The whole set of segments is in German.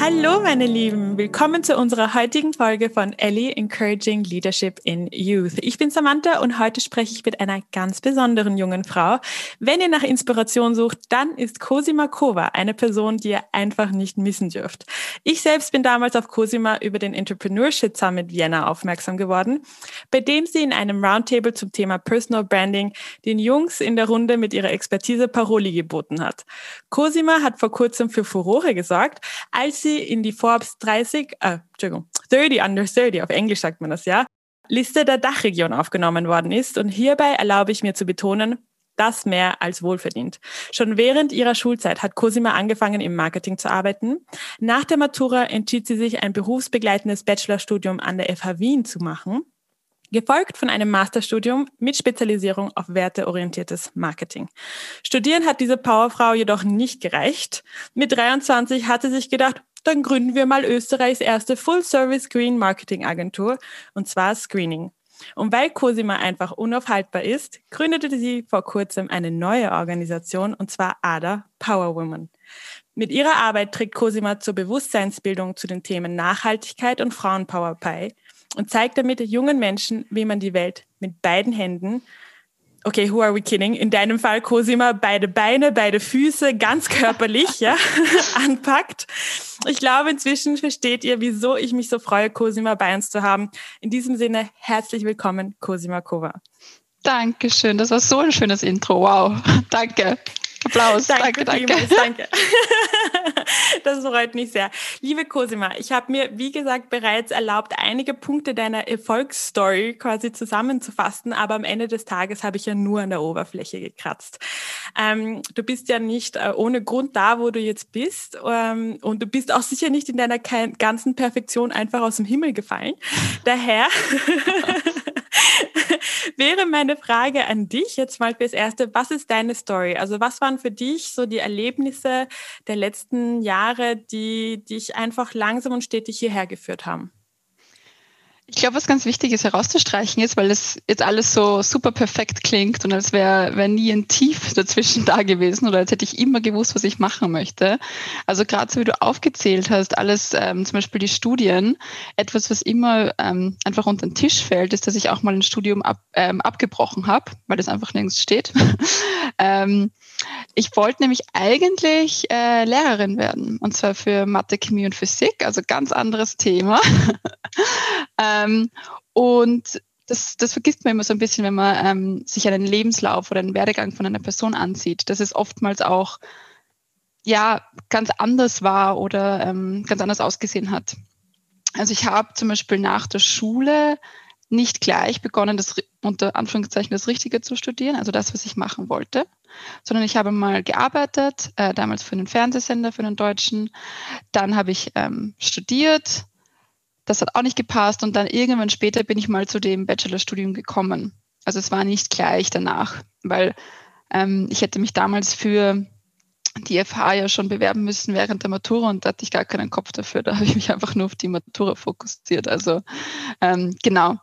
Hallo meine Lieben, willkommen zu unserer heutigen Folge von Ellie Encouraging Leadership in Youth. Ich bin Samantha und heute spreche ich mit einer ganz besonderen jungen Frau. Wenn ihr nach Inspiration sucht, dann ist Cosima Kova eine Person, die ihr einfach nicht missen dürft. Ich selbst bin damals auf Cosima über den Entrepreneurship Summit Vienna aufmerksam geworden, bei dem sie in einem Roundtable zum Thema Personal Branding den Jungs in der Runde mit ihrer Expertise Paroli geboten hat. Cosima hat vor kurzem für Furore gesorgt, als sie sie in die Forbes 30, äh, Entschuldigung, 30 under 30, auf Englisch sagt man das ja, Liste der Dachregion aufgenommen worden ist. Und hierbei erlaube ich mir zu betonen, das mehr als wohlverdient. Schon während ihrer Schulzeit hat Cosima angefangen, im Marketing zu arbeiten. Nach der Matura entschied sie sich, ein berufsbegleitendes Bachelorstudium an der FH Wien zu machen gefolgt von einem Masterstudium mit Spezialisierung auf werteorientiertes Marketing. Studieren hat diese Powerfrau jedoch nicht gereicht. Mit 23 hat sie sich gedacht, dann gründen wir mal Österreichs erste Full-Service Green Marketing Agentur, und zwar Screening. Und weil Cosima einfach unaufhaltbar ist, gründete sie vor kurzem eine neue Organisation, und zwar ADA Power Women. Mit ihrer Arbeit trägt Cosima zur Bewusstseinsbildung zu den Themen Nachhaltigkeit und Frauenpower bei und zeigt damit jungen Menschen, wie man die Welt mit beiden Händen okay, who are we kidding? In deinem Fall, Cosima, beide Beine, beide Füße, ganz körperlich, ja, anpackt. Ich glaube, inzwischen versteht ihr, wieso ich mich so freue, Cosima bei uns zu haben. In diesem Sinne, herzlich willkommen, Cosima Kova. Dankeschön, das war so ein schönes Intro. Wow, danke. Applaus. Danke, danke. Danke. danke. Das freut mich sehr. Liebe Cosima, ich habe mir, wie gesagt, bereits erlaubt, einige Punkte deiner Erfolgsstory quasi zusammenzufassen, aber am Ende des Tages habe ich ja nur an der Oberfläche gekratzt. Ähm, du bist ja nicht äh, ohne Grund da, wo du jetzt bist ähm, und du bist auch sicher nicht in deiner ganzen Perfektion einfach aus dem Himmel gefallen. Daher wäre meine Frage an dich jetzt mal fürs Erste, was ist deine Story? Also was waren für dich so die Erlebnisse der letzten Jahre, die dich einfach langsam und stetig hierher geführt haben? Ich glaube, was ganz wichtig ist herauszustreichen ist, weil es jetzt alles so super perfekt klingt und als wäre wär nie ein Tief dazwischen da gewesen oder als hätte ich immer gewusst, was ich machen möchte. Also gerade so wie du aufgezählt hast, alles, ähm, zum Beispiel die Studien, etwas, was immer ähm, einfach unter den Tisch fällt, ist, dass ich auch mal ein Studium ab, ähm, abgebrochen habe, weil das einfach nirgends steht. ähm, ich wollte nämlich eigentlich äh, Lehrerin werden und zwar für Mathe, Chemie und Physik, also ganz anderes Thema. Ähm, und das, das vergisst man immer so ein bisschen, wenn man ähm, sich einen Lebenslauf oder einen Werdegang von einer Person ansieht, dass es oftmals auch ja ganz anders war oder ähm, ganz anders ausgesehen hat. Also ich habe zum Beispiel nach der Schule nicht gleich begonnen, das unter Anführungszeichen das Richtige zu studieren, also das, was ich machen wollte, sondern ich habe mal gearbeitet, äh, damals für einen Fernsehsender, für einen deutschen. Dann habe ich ähm, studiert, das hat auch nicht gepasst und dann irgendwann später bin ich mal zu dem Bachelorstudium gekommen. Also es war nicht gleich danach, weil ähm, ich hätte mich damals für die FH ja schon bewerben müssen während der Matura und da hatte ich gar keinen Kopf dafür. Da habe ich mich einfach nur auf die Matura fokussiert. Also ähm, genau.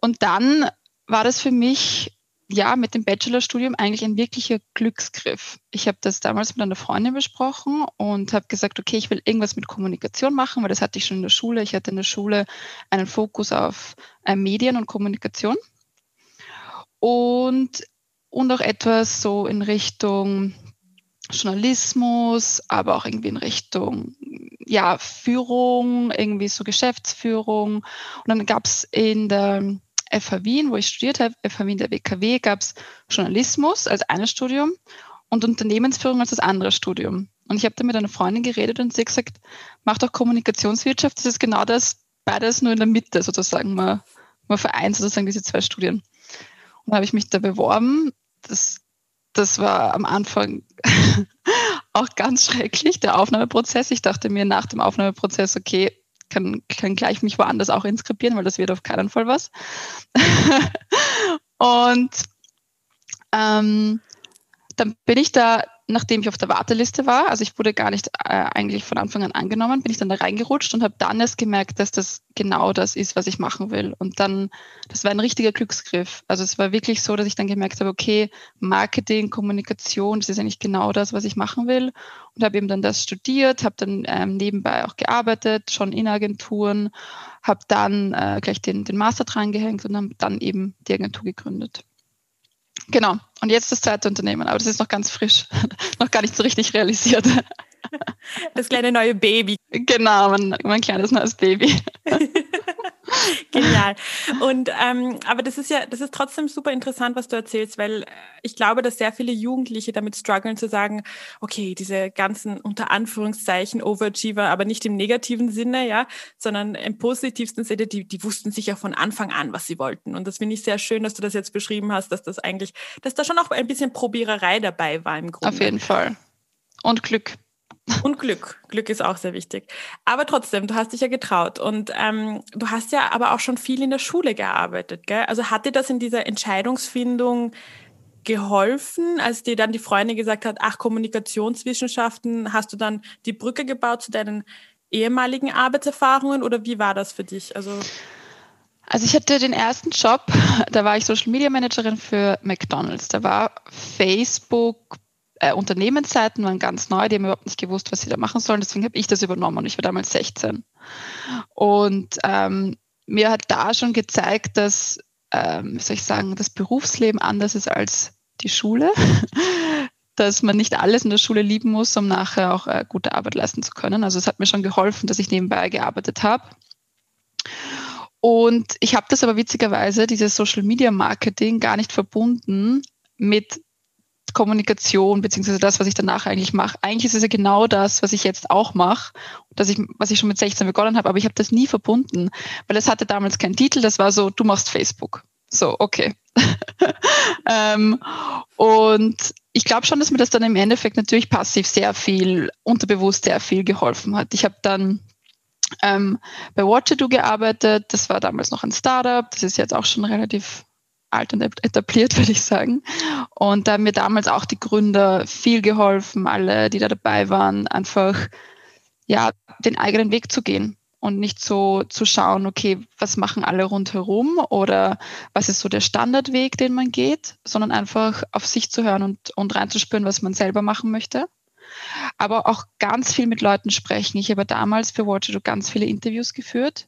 Und dann war das für mich ja mit dem Bachelorstudium eigentlich ein wirklicher Glücksgriff. Ich habe das damals mit einer Freundin besprochen und habe gesagt, okay, ich will irgendwas mit Kommunikation machen, weil das hatte ich schon in der Schule. Ich hatte in der Schule einen Fokus auf äh, Medien und Kommunikation und, und auch etwas so in Richtung Journalismus, aber auch irgendwie in Richtung ja, Führung, irgendwie so Geschäftsführung. Und dann gab es in der FH Wien, wo ich studiert habe, FH Wien der WKW, gab es Journalismus als eines Studium und Unternehmensführung als das andere Studium. Und ich habe da mit einer Freundin geredet und sie hat gesagt, mach doch Kommunikationswirtschaft, das ist genau das, beides nur in der Mitte sozusagen, man, man vereint sozusagen diese zwei Studien. Und da habe ich mich da beworben. Das, das war am Anfang auch ganz schrecklich, der Aufnahmeprozess. Ich dachte mir nach dem Aufnahmeprozess, okay, kann, kann gleich mich woanders auch inskribieren, weil das wird auf keinen Fall was. und ähm, dann bin ich da, nachdem ich auf der Warteliste war, also ich wurde gar nicht äh, eigentlich von Anfang an angenommen, bin ich dann da reingerutscht und habe dann erst gemerkt, dass das genau das ist, was ich machen will. Und dann, das war ein richtiger Glücksgriff. Also es war wirklich so, dass ich dann gemerkt habe, okay, Marketing, Kommunikation, das ist eigentlich genau das, was ich machen will. Und habe eben dann das studiert, habe dann ähm, nebenbei auch gearbeitet, schon in Agenturen, habe dann äh, gleich den, den Master dran gehängt und habe dann eben die Agentur gegründet. Genau. Und jetzt das zweite Unternehmen, aber das ist noch ganz frisch, noch gar nicht so richtig realisiert. Das kleine neue Baby. Genau, mein, mein kleines neues Baby. Genial. Und ähm, aber das ist ja, das ist trotzdem super interessant, was du erzählst, weil äh, ich glaube, dass sehr viele Jugendliche damit strugglen zu sagen, okay, diese ganzen unter Anführungszeichen Overachiever, aber nicht im negativen Sinne, ja, sondern im positivsten Sinne, die, die wussten sich ja von Anfang an, was sie wollten. Und das finde ich sehr schön, dass du das jetzt beschrieben hast, dass das eigentlich, dass da schon auch ein bisschen Probiererei dabei war im Grunde. Auf jeden Fall. Und Glück. Und Glück. Glück ist auch sehr wichtig. Aber trotzdem, du hast dich ja getraut und ähm, du hast ja aber auch schon viel in der Schule gearbeitet. Gell? Also hat dir das in dieser Entscheidungsfindung geholfen, als dir dann die Freundin gesagt hat, ach, Kommunikationswissenschaften, hast du dann die Brücke gebaut zu deinen ehemaligen Arbeitserfahrungen oder wie war das für dich? Also also ich hatte den ersten Job, da war ich Social Media Managerin für McDonald's. Da war Facebook äh, Unternehmensseiten waren ganz neu, die haben überhaupt nicht gewusst, was sie da machen sollen. Deswegen habe ich das übernommen und ich war damals 16. Und ähm, mir hat da schon gezeigt, dass, ähm, soll ich sagen, das Berufsleben anders ist als die Schule. dass man nicht alles in der Schule lieben muss, um nachher auch äh, gute Arbeit leisten zu können. Also es hat mir schon geholfen, dass ich nebenbei gearbeitet habe. Und ich habe das aber witzigerweise, dieses Social Media Marketing, gar nicht verbunden mit Kommunikation, beziehungsweise das, was ich danach eigentlich mache. Eigentlich ist es ja genau das, was ich jetzt auch mache, dass ich, was ich schon mit 16 begonnen habe, aber ich habe das nie verbunden, weil es hatte damals keinen Titel, das war so, du machst Facebook. So, okay. ähm, und ich glaube schon, dass mir das dann im Endeffekt natürlich passiv sehr viel, unterbewusst sehr viel geholfen hat. Ich habe dann ähm, bei Watchado gearbeitet, das war damals noch ein Startup, das ist jetzt auch schon relativ alt und etabliert, würde ich sagen. Und da haben mir damals auch die Gründer viel geholfen, alle, die da dabei waren, einfach ja, den eigenen Weg zu gehen und nicht so zu schauen, okay, was machen alle rundherum oder was ist so der Standardweg, den man geht, sondern einfach auf sich zu hören und, und reinzuspüren, was man selber machen möchte. Aber auch ganz viel mit Leuten sprechen. Ich habe damals für Watcher ganz viele Interviews geführt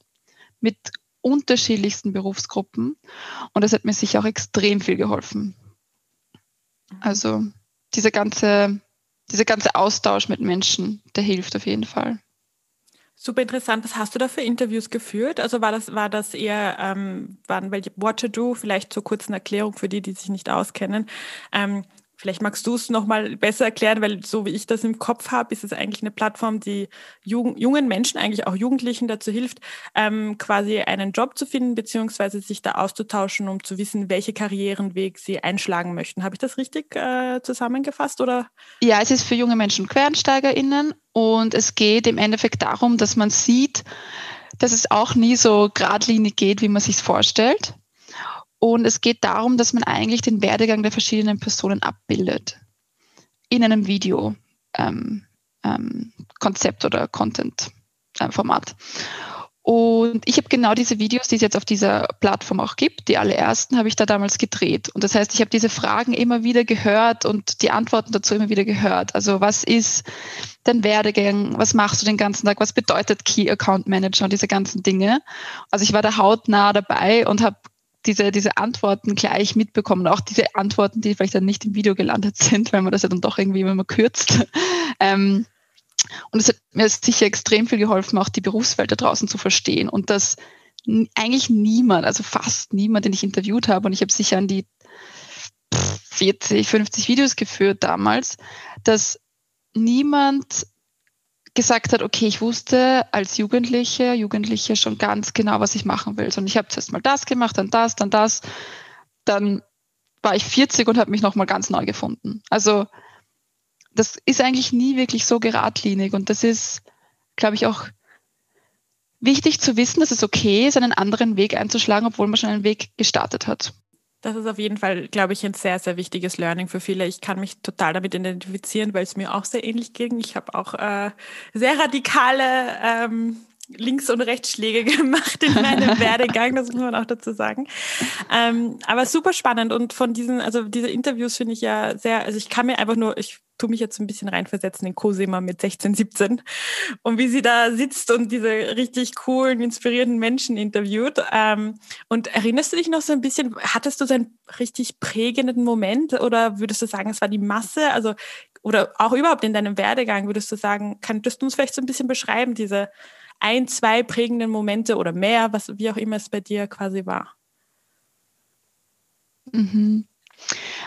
mit unterschiedlichsten Berufsgruppen. Und das hat mir sicher auch extrem viel geholfen. Also dieser ganze, dieser ganze Austausch mit Menschen, der hilft auf jeden Fall. Super interessant. Was hast du da für Interviews geführt? Also war das, war das eher, ähm, waren welche What to Do, vielleicht zur kurzen Erklärung für die, die sich nicht auskennen. Ähm, Vielleicht magst du es nochmal besser erklären, weil so wie ich das im Kopf habe, ist es eigentlich eine Plattform, die jungen Menschen, eigentlich auch Jugendlichen dazu hilft, ähm, quasi einen Job zu finden, beziehungsweise sich da auszutauschen, um zu wissen, welche Karrierenweg sie einschlagen möchten. Habe ich das richtig äh, zusammengefasst? Oder? Ja, es ist für junge Menschen QuereinsteigerInnen und es geht im Endeffekt darum, dass man sieht, dass es auch nie so geradlinig geht, wie man sich vorstellt und es geht darum, dass man eigentlich den Werdegang der verschiedenen Personen abbildet in einem Video. Ähm, ähm, Konzept oder Content-Format. Äh, und ich habe genau diese Videos, die es jetzt auf dieser Plattform auch gibt, die allerersten habe ich da damals gedreht. Und das heißt, ich habe diese Fragen immer wieder gehört und die Antworten dazu immer wieder gehört. Also was ist dein Werdegang? Was machst du den ganzen Tag? Was bedeutet Key Account Manager und diese ganzen Dinge? Also ich war da hautnah dabei und habe diese, diese Antworten gleich mitbekommen, auch diese Antworten, die vielleicht dann nicht im Video gelandet sind, weil man das ja dann doch irgendwie immer kürzt. Ähm, und es hat mir sicher extrem viel geholfen, auch die Berufswelt da draußen zu verstehen und dass eigentlich niemand, also fast niemand, den ich interviewt habe, und ich habe sicher an die 40, 50 Videos geführt damals, dass niemand gesagt hat, okay, ich wusste als Jugendliche, Jugendliche schon ganz genau, was ich machen will. Und ich habe zuerst mal das gemacht, dann das, dann das. Dann war ich 40 und habe mich nochmal ganz neu gefunden. Also das ist eigentlich nie wirklich so geradlinig. Und das ist, glaube ich, auch wichtig zu wissen, dass es okay ist, einen anderen Weg einzuschlagen, obwohl man schon einen Weg gestartet hat. Das ist auf jeden Fall, glaube ich, ein sehr, sehr wichtiges Learning für viele. Ich kann mich total damit identifizieren, weil es mir auch sehr ähnlich ging. Ich habe auch äh, sehr radikale ähm, Links- und Rechtsschläge gemacht in meinem Werdegang, das muss man auch dazu sagen. Ähm, aber super spannend und von diesen, also diese Interviews finde ich ja sehr, also ich kann mir einfach nur, ich tue mich jetzt ein bisschen reinversetzen in Cosima mit 16, 17 und wie sie da sitzt und diese richtig coolen, inspirierenden Menschen interviewt. Ähm, und erinnerst du dich noch so ein bisschen, hattest du so einen richtig prägenden Moment oder würdest du sagen, es war die Masse? Also, oder auch überhaupt in deinem Werdegang, würdest du sagen, könntest du uns vielleicht so ein bisschen beschreiben, diese ein, zwei prägenden Momente oder mehr, was, wie auch immer es bei dir quasi war? Mhm.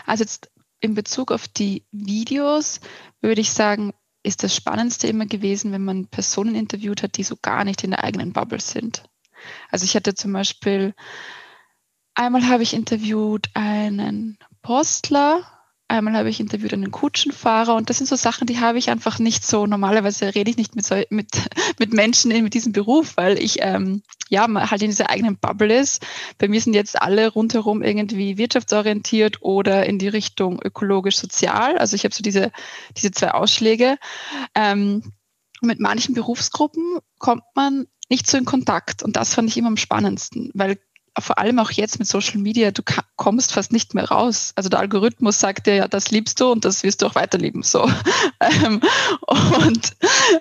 Also jetzt in Bezug auf die Videos würde ich sagen, ist das Spannendste immer gewesen, wenn man Personen interviewt hat, die so gar nicht in der eigenen Bubble sind. Also ich hatte zum Beispiel, einmal habe ich interviewt einen Postler, Einmal habe ich interviewt einen Kutschenfahrer und das sind so Sachen, die habe ich einfach nicht so. Normalerweise rede ich nicht mit, mit, mit Menschen in, mit diesem Beruf, weil ich ähm, ja halt in dieser eigenen Bubble ist. Bei mir sind jetzt alle rundherum irgendwie wirtschaftsorientiert oder in die Richtung ökologisch-sozial. Also ich habe so diese, diese zwei Ausschläge. Ähm, mit manchen Berufsgruppen kommt man nicht so in Kontakt und das fand ich immer am spannendsten, weil vor allem auch jetzt mit Social Media, du kommst fast nicht mehr raus. Also der Algorithmus sagt dir, ja, das liebst du und das wirst du auch weiterlieben. So. Ähm, und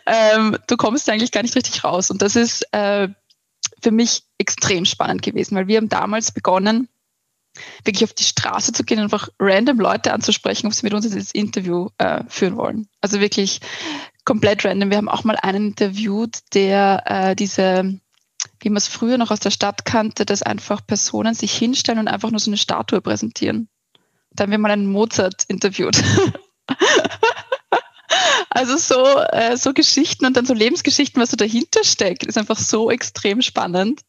ähm, du kommst eigentlich gar nicht richtig raus. Und das ist äh, für mich extrem spannend gewesen, weil wir haben damals begonnen, wirklich auf die Straße zu gehen und einfach random Leute anzusprechen, ob sie mit uns das Interview äh, führen wollen. Also wirklich komplett random. Wir haben auch mal einen interviewt, der äh, diese wie man es früher noch aus der Stadt kannte, dass einfach Personen sich hinstellen und einfach nur so eine Statue präsentieren. Da haben wir mal einen Mozart interviewt. also so, äh, so Geschichten und dann so Lebensgeschichten, was so dahinter steckt, ist einfach so extrem spannend.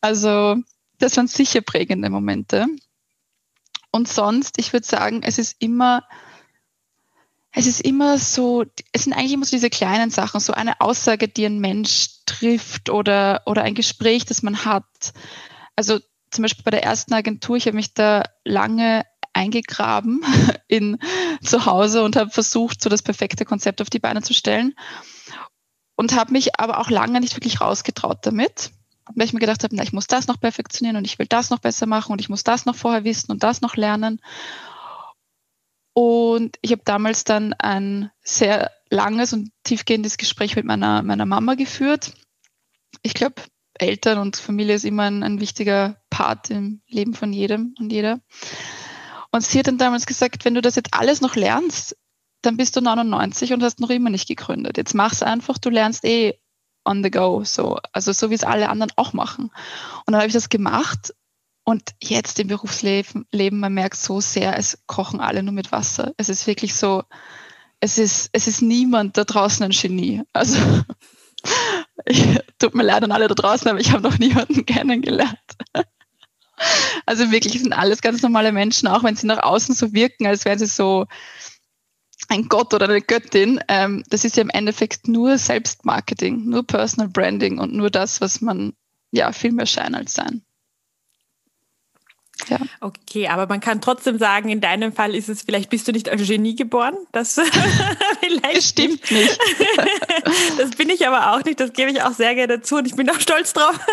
Also das waren sicher prägende Momente. Und sonst, ich würde sagen, es ist immer es ist immer so, es sind eigentlich immer so diese kleinen Sachen, so eine Aussage, die ein Mensch trifft oder, oder ein Gespräch, das man hat. Also zum Beispiel bei der ersten Agentur, ich habe mich da lange eingegraben in zu Hause und habe versucht, so das perfekte Konzept auf die Beine zu stellen und habe mich aber auch lange nicht wirklich rausgetraut damit, weil ich mir gedacht habe, na, ich muss das noch perfektionieren und ich will das noch besser machen und ich muss das noch vorher wissen und das noch lernen. Und ich habe damals dann ein sehr langes und tiefgehendes Gespräch mit meiner, meiner Mama geführt. Ich glaube, Eltern und Familie ist immer ein, ein wichtiger Part im Leben von jedem und jeder. Und sie hat dann damals gesagt, wenn du das jetzt alles noch lernst, dann bist du 99 und hast noch immer nicht gegründet. Jetzt mach's einfach, du lernst eh on the go, so. Also so wie es alle anderen auch machen. Und dann habe ich das gemacht und jetzt im Berufsleben, Leben, man merkt so sehr, es kochen alle nur mit Wasser. Es ist wirklich so, es ist, es ist niemand da draußen ein Genie. Also, ich, tut mir leid an alle da draußen, aber ich habe noch niemanden kennengelernt. Also wirklich sind alles ganz normale Menschen, auch wenn sie nach außen so wirken, als wären sie so ein Gott oder eine Göttin. Ähm, das ist ja im Endeffekt nur Selbstmarketing, nur Personal Branding und nur das, was man ja viel mehr scheint als sein. Ja. Okay, aber man kann trotzdem sagen, in deinem Fall ist es, vielleicht bist du nicht als Genie geboren. Das vielleicht stimmt nicht. das bin ich aber auch nicht, das gebe ich auch sehr gerne zu und ich bin auch stolz drauf.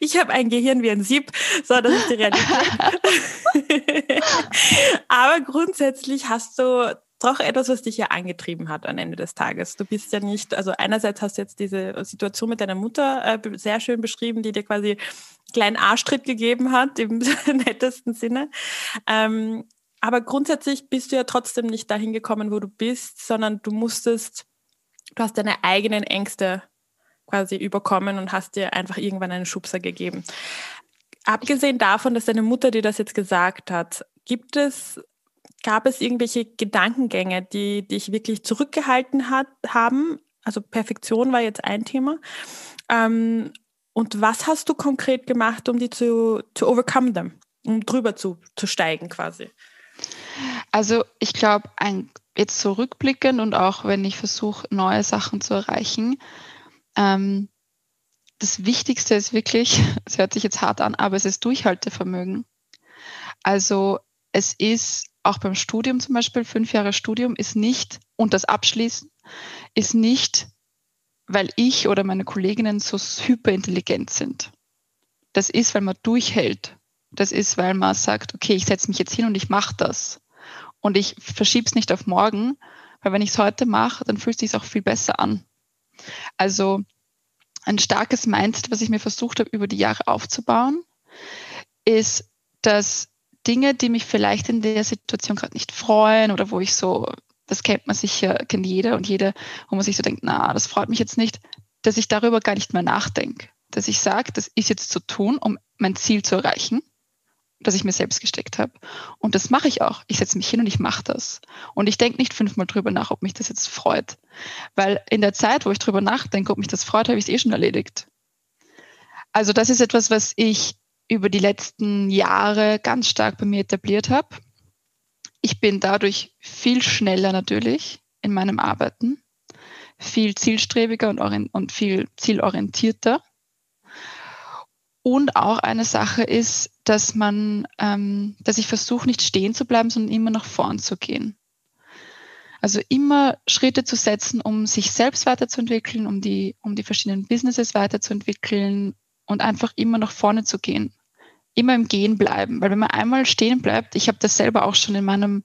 Ich habe ein Gehirn wie ein Sieb. So, das ist die Realität. aber grundsätzlich hast du doch etwas, was dich ja angetrieben hat am Ende des Tages. Du bist ja nicht, also einerseits hast du jetzt diese Situation mit deiner Mutter äh, sehr schön beschrieben, die dir quasi kleinen Arschtritt gegeben hat, im nettesten Sinne. Ähm, aber grundsätzlich bist du ja trotzdem nicht dahin gekommen, wo du bist, sondern du musstest, du hast deine eigenen Ängste quasi überkommen und hast dir einfach irgendwann einen Schubser gegeben. Abgesehen davon, dass deine Mutter dir das jetzt gesagt hat, gibt es Gab es irgendwelche Gedankengänge, die dich wirklich zurückgehalten hat, haben? Also Perfektion war jetzt ein Thema. Ähm, und was hast du konkret gemacht, um die zu, to overcome them, um drüber zu, zu steigen quasi? Also ich glaube, jetzt zurückblickend und auch wenn ich versuche, neue Sachen zu erreichen, ähm, das Wichtigste ist wirklich, es hört sich jetzt hart an, aber es ist Durchhaltevermögen. Also es ist auch beim Studium zum Beispiel, fünf Jahre Studium ist nicht, und das Abschließen ist nicht, weil ich oder meine Kolleginnen so hyperintelligent sind. Das ist, weil man durchhält. Das ist, weil man sagt, okay, ich setze mich jetzt hin und ich mache das. Und ich verschiebe es nicht auf morgen, weil wenn ich es heute mache, dann fühlt es sich auch viel besser an. Also ein starkes Mindset, was ich mir versucht habe, über die Jahre aufzubauen, ist, dass Dinge, die mich vielleicht in der Situation gerade nicht freuen oder wo ich so, das kennt man sicher, kennt jeder und jede, wo man sich so denkt, na, das freut mich jetzt nicht, dass ich darüber gar nicht mehr nachdenke. Dass ich sage, das ist jetzt zu tun, um mein Ziel zu erreichen das ich mir selbst gesteckt habe. Und das mache ich auch. Ich setze mich hin und ich mache das. Und ich denke nicht fünfmal drüber nach, ob mich das jetzt freut. Weil in der Zeit, wo ich drüber nachdenke, ob mich das freut, habe ich es eh schon erledigt. Also das ist etwas, was ich über die letzten Jahre ganz stark bei mir etabliert habe. Ich bin dadurch viel schneller natürlich in meinem Arbeiten, viel zielstrebiger und, und viel zielorientierter. Und auch eine Sache ist, dass man, ähm, dass ich versuche, nicht stehen zu bleiben, sondern immer nach vorn zu gehen. Also immer Schritte zu setzen, um sich selbst weiterzuentwickeln, um die, um die verschiedenen Businesses weiterzuentwickeln und einfach immer nach vorne zu gehen. Immer im Gehen bleiben. Weil wenn man einmal stehen bleibt, ich habe das selber auch schon in meinem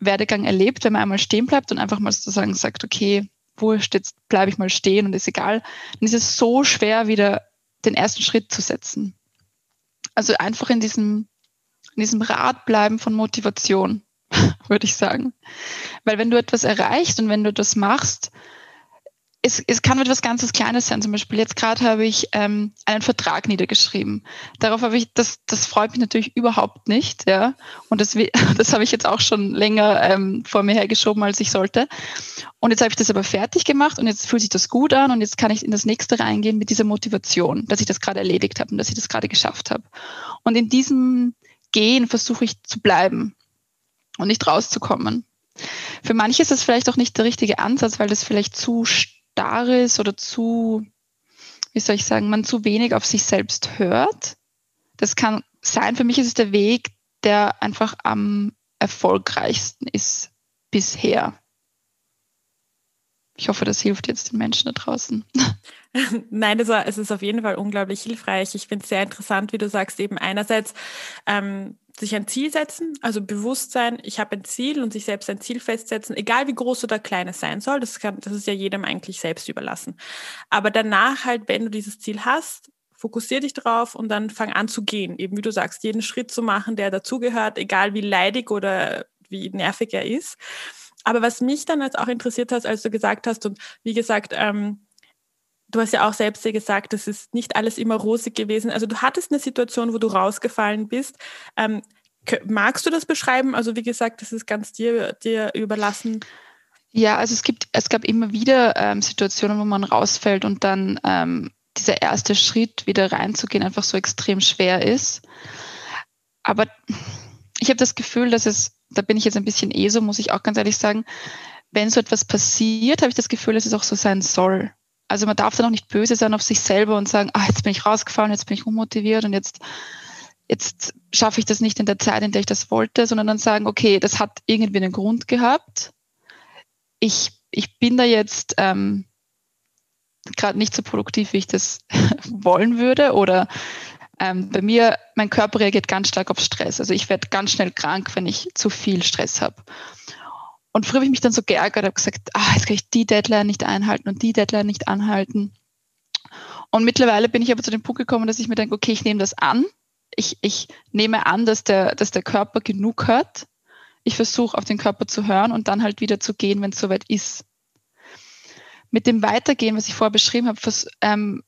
Werdegang erlebt, wenn man einmal stehen bleibt und einfach mal sozusagen sagt, okay, wurscht, jetzt bleibe ich mal stehen und ist egal, dann ist es so schwer, wieder den ersten Schritt zu setzen. Also einfach in diesem, in diesem Rad bleiben von Motivation, würde ich sagen. Weil wenn du etwas erreichst und wenn du das machst, es, es kann etwas ganzes Kleines sein. Zum Beispiel jetzt gerade habe ich ähm, einen Vertrag niedergeschrieben. Darauf habe ich, das, das freut mich natürlich überhaupt nicht, ja. Und das, das habe ich jetzt auch schon länger ähm, vor mir hergeschoben, als ich sollte. Und jetzt habe ich das aber fertig gemacht und jetzt fühlt sich das gut an und jetzt kann ich in das nächste reingehen mit dieser Motivation, dass ich das gerade erledigt habe und dass ich das gerade geschafft habe. Und in diesem Gehen versuche ich zu bleiben und nicht rauszukommen. Für manche ist das vielleicht auch nicht der richtige Ansatz, weil das vielleicht zu starr ist oder zu, wie soll ich sagen, man zu wenig auf sich selbst hört. Das kann sein. Für mich ist es der Weg, der einfach am erfolgreichsten ist bisher. Ich hoffe, das hilft jetzt den Menschen da draußen. Nein, es ist auf jeden Fall unglaublich hilfreich. Ich finde es sehr interessant, wie du sagst, eben einerseits ähm, sich ein Ziel setzen, also Bewusstsein, ich habe ein Ziel und sich selbst ein Ziel festsetzen, egal wie groß oder klein es sein soll, das, kann, das ist ja jedem eigentlich selbst überlassen. Aber danach halt, wenn du dieses Ziel hast, fokussier dich drauf und dann fang an zu gehen. Eben wie du sagst, jeden Schritt zu machen, der dazugehört, egal wie leidig oder wie nervig er ist. Aber was mich dann jetzt auch interessiert hat, als du gesagt hast, und wie gesagt, ähm, du hast ja auch selbst gesagt, das ist nicht alles immer rosig gewesen. Also du hattest eine Situation, wo du rausgefallen bist. Ähm, magst du das beschreiben? Also wie gesagt, das ist ganz dir, dir überlassen. Ja, also es gibt, es gab immer wieder ähm, Situationen, wo man rausfällt und dann ähm, dieser erste Schritt wieder reinzugehen einfach so extrem schwer ist. Aber ich habe das Gefühl, dass es, da bin ich jetzt ein bisschen eh so, muss ich auch ganz ehrlich sagen, wenn so etwas passiert, habe ich das Gefühl, dass es auch so sein soll. Also man darf dann auch nicht böse sein auf sich selber und sagen, ah, jetzt bin ich rausgefallen, jetzt bin ich unmotiviert und jetzt, jetzt schaffe ich das nicht in der Zeit, in der ich das wollte, sondern dann sagen, okay, das hat irgendwie einen Grund gehabt. Ich, ich bin da jetzt ähm, gerade nicht so produktiv, wie ich das wollen würde. Oder ähm, bei mir, mein Körper reagiert ganz stark auf Stress. Also ich werde ganz schnell krank, wenn ich zu viel Stress habe. Und früher habe ich mich dann so geärgert, habe gesagt, ah, jetzt kann ich die Deadline nicht einhalten und die Deadline nicht anhalten. Und mittlerweile bin ich aber zu dem Punkt gekommen, dass ich mir denke, okay, ich nehme das an. Ich, ich nehme an, dass der, dass der Körper genug hört. Ich versuche auf den Körper zu hören und dann halt wieder zu gehen, wenn es soweit ist. Mit dem Weitergehen, was ich vorher beschrieben habe, ähm,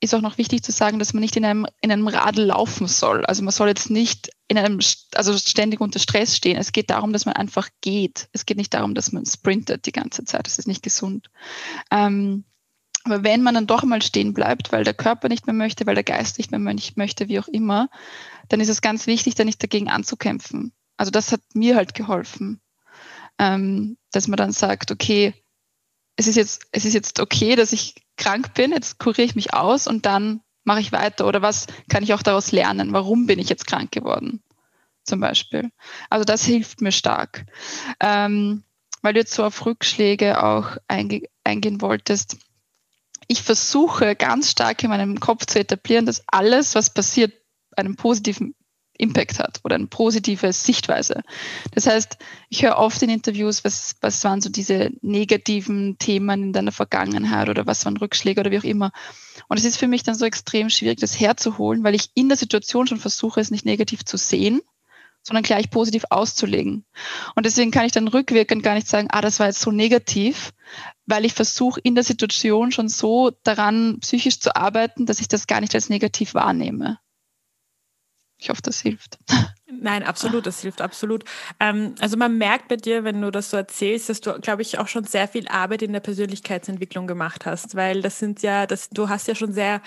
ist auch noch wichtig zu sagen, dass man nicht in einem, in einem Radl laufen soll. Also man soll jetzt nicht in einem, also ständig unter Stress stehen. Es geht darum, dass man einfach geht. Es geht nicht darum, dass man sprintet die ganze Zeit. Das ist nicht gesund. Ähm, aber wenn man dann doch mal stehen bleibt, weil der Körper nicht mehr möchte, weil der Geist nicht mehr möchte, wie auch immer, dann ist es ganz wichtig, da nicht dagegen anzukämpfen. Also das hat mir halt geholfen, ähm, dass man dann sagt, okay, es ist jetzt, es ist jetzt okay, dass ich krank bin, jetzt kuriere ich mich aus und dann mache ich weiter oder was kann ich auch daraus lernen? Warum bin ich jetzt krank geworden? zum Beispiel. Also das hilft mir stark. Ähm, weil du jetzt so auf Rückschläge auch einge eingehen wolltest. Ich versuche ganz stark in meinem Kopf zu etablieren, dass alles, was passiert, einen positiven Impact hat oder eine positive Sichtweise. Das heißt, ich höre oft in Interviews, was, was waren so diese negativen Themen in deiner Vergangenheit oder was waren Rückschläge oder wie auch immer. Und es ist für mich dann so extrem schwierig, das herzuholen, weil ich in der Situation schon versuche, es nicht negativ zu sehen, sondern gleich positiv auszulegen. Und deswegen kann ich dann rückwirkend gar nicht sagen, ah, das war jetzt so negativ, weil ich versuche in der Situation schon so daran psychisch zu arbeiten, dass ich das gar nicht als negativ wahrnehme. Ich hoffe, das hilft. Nein, absolut, das hilft absolut. Ähm, also man merkt bei dir, wenn du das so erzählst, dass du, glaube ich, auch schon sehr viel Arbeit in der Persönlichkeitsentwicklung gemacht hast, weil das sind ja, das, du hast ja schon sehr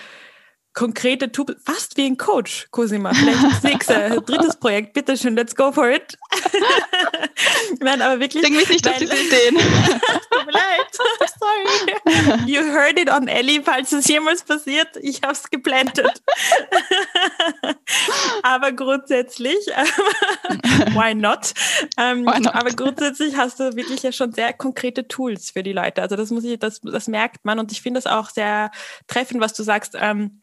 konkrete Tools, fast wie ein Coach, Cosima. Vielleicht das nächste, drittes Projekt, bitteschön, let's go for it. Nein, aber wirklich. Denk mich nicht weil, auf diese Ideen. Tut mir leid. Sorry. You heard it on Ellie, falls es jemals passiert. Ich habe es geplantet. aber grundsätzlich, why not? Ähm, why not? Aber grundsätzlich hast du wirklich ja schon sehr konkrete Tools für die Leute. Also das muss ich, das, das merkt man und ich finde es auch sehr treffend, was du sagst. Ähm,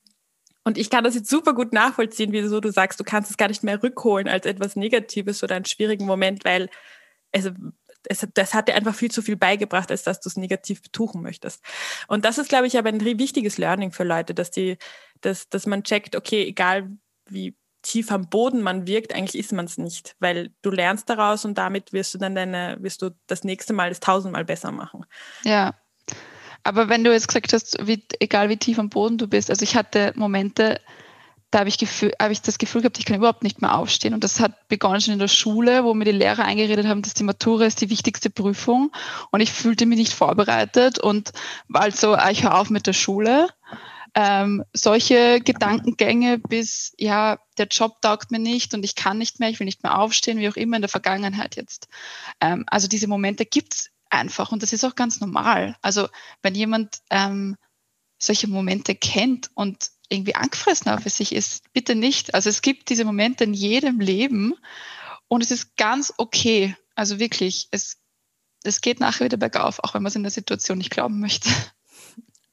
und ich kann das jetzt super gut nachvollziehen, wie du sagst, du kannst es gar nicht mehr rückholen als etwas Negatives oder einen schwierigen Moment, weil es, es, das hat dir einfach viel zu viel beigebracht, als dass du es negativ betuchen möchtest. Und das ist, glaube ich, aber ein wichtiges Learning für Leute, dass, die, dass, dass man checkt, okay, egal wie tief am Boden man wirkt, eigentlich ist man es nicht, weil du lernst daraus und damit wirst du dann deine, wirst du das nächste Mal das tausendmal besser machen. Ja, aber wenn du jetzt gesagt hast, wie, egal wie tief am Boden du bist, also ich hatte Momente, da habe ich, Gefühl, habe ich das Gefühl gehabt, ich kann überhaupt nicht mehr aufstehen. Und das hat begonnen schon in der Schule, wo mir die Lehrer eingeredet haben, dass die Matura ist die wichtigste Prüfung. Und ich fühlte mich nicht vorbereitet und war halt so, ah, ich höre auf mit der Schule. Ähm, solche Gedankengänge bis, ja, der Job taugt mir nicht und ich kann nicht mehr, ich will nicht mehr aufstehen, wie auch immer in der Vergangenheit jetzt. Ähm, also diese Momente gibt's einfach und das ist auch ganz normal. Also wenn jemand ähm, solche Momente kennt und irgendwie angefressen auf sich ist, bitte nicht. Also es gibt diese Momente in jedem Leben und es ist ganz okay. Also wirklich, es, es geht nachher wieder bergauf, auch wenn man es in der Situation nicht glauben möchte.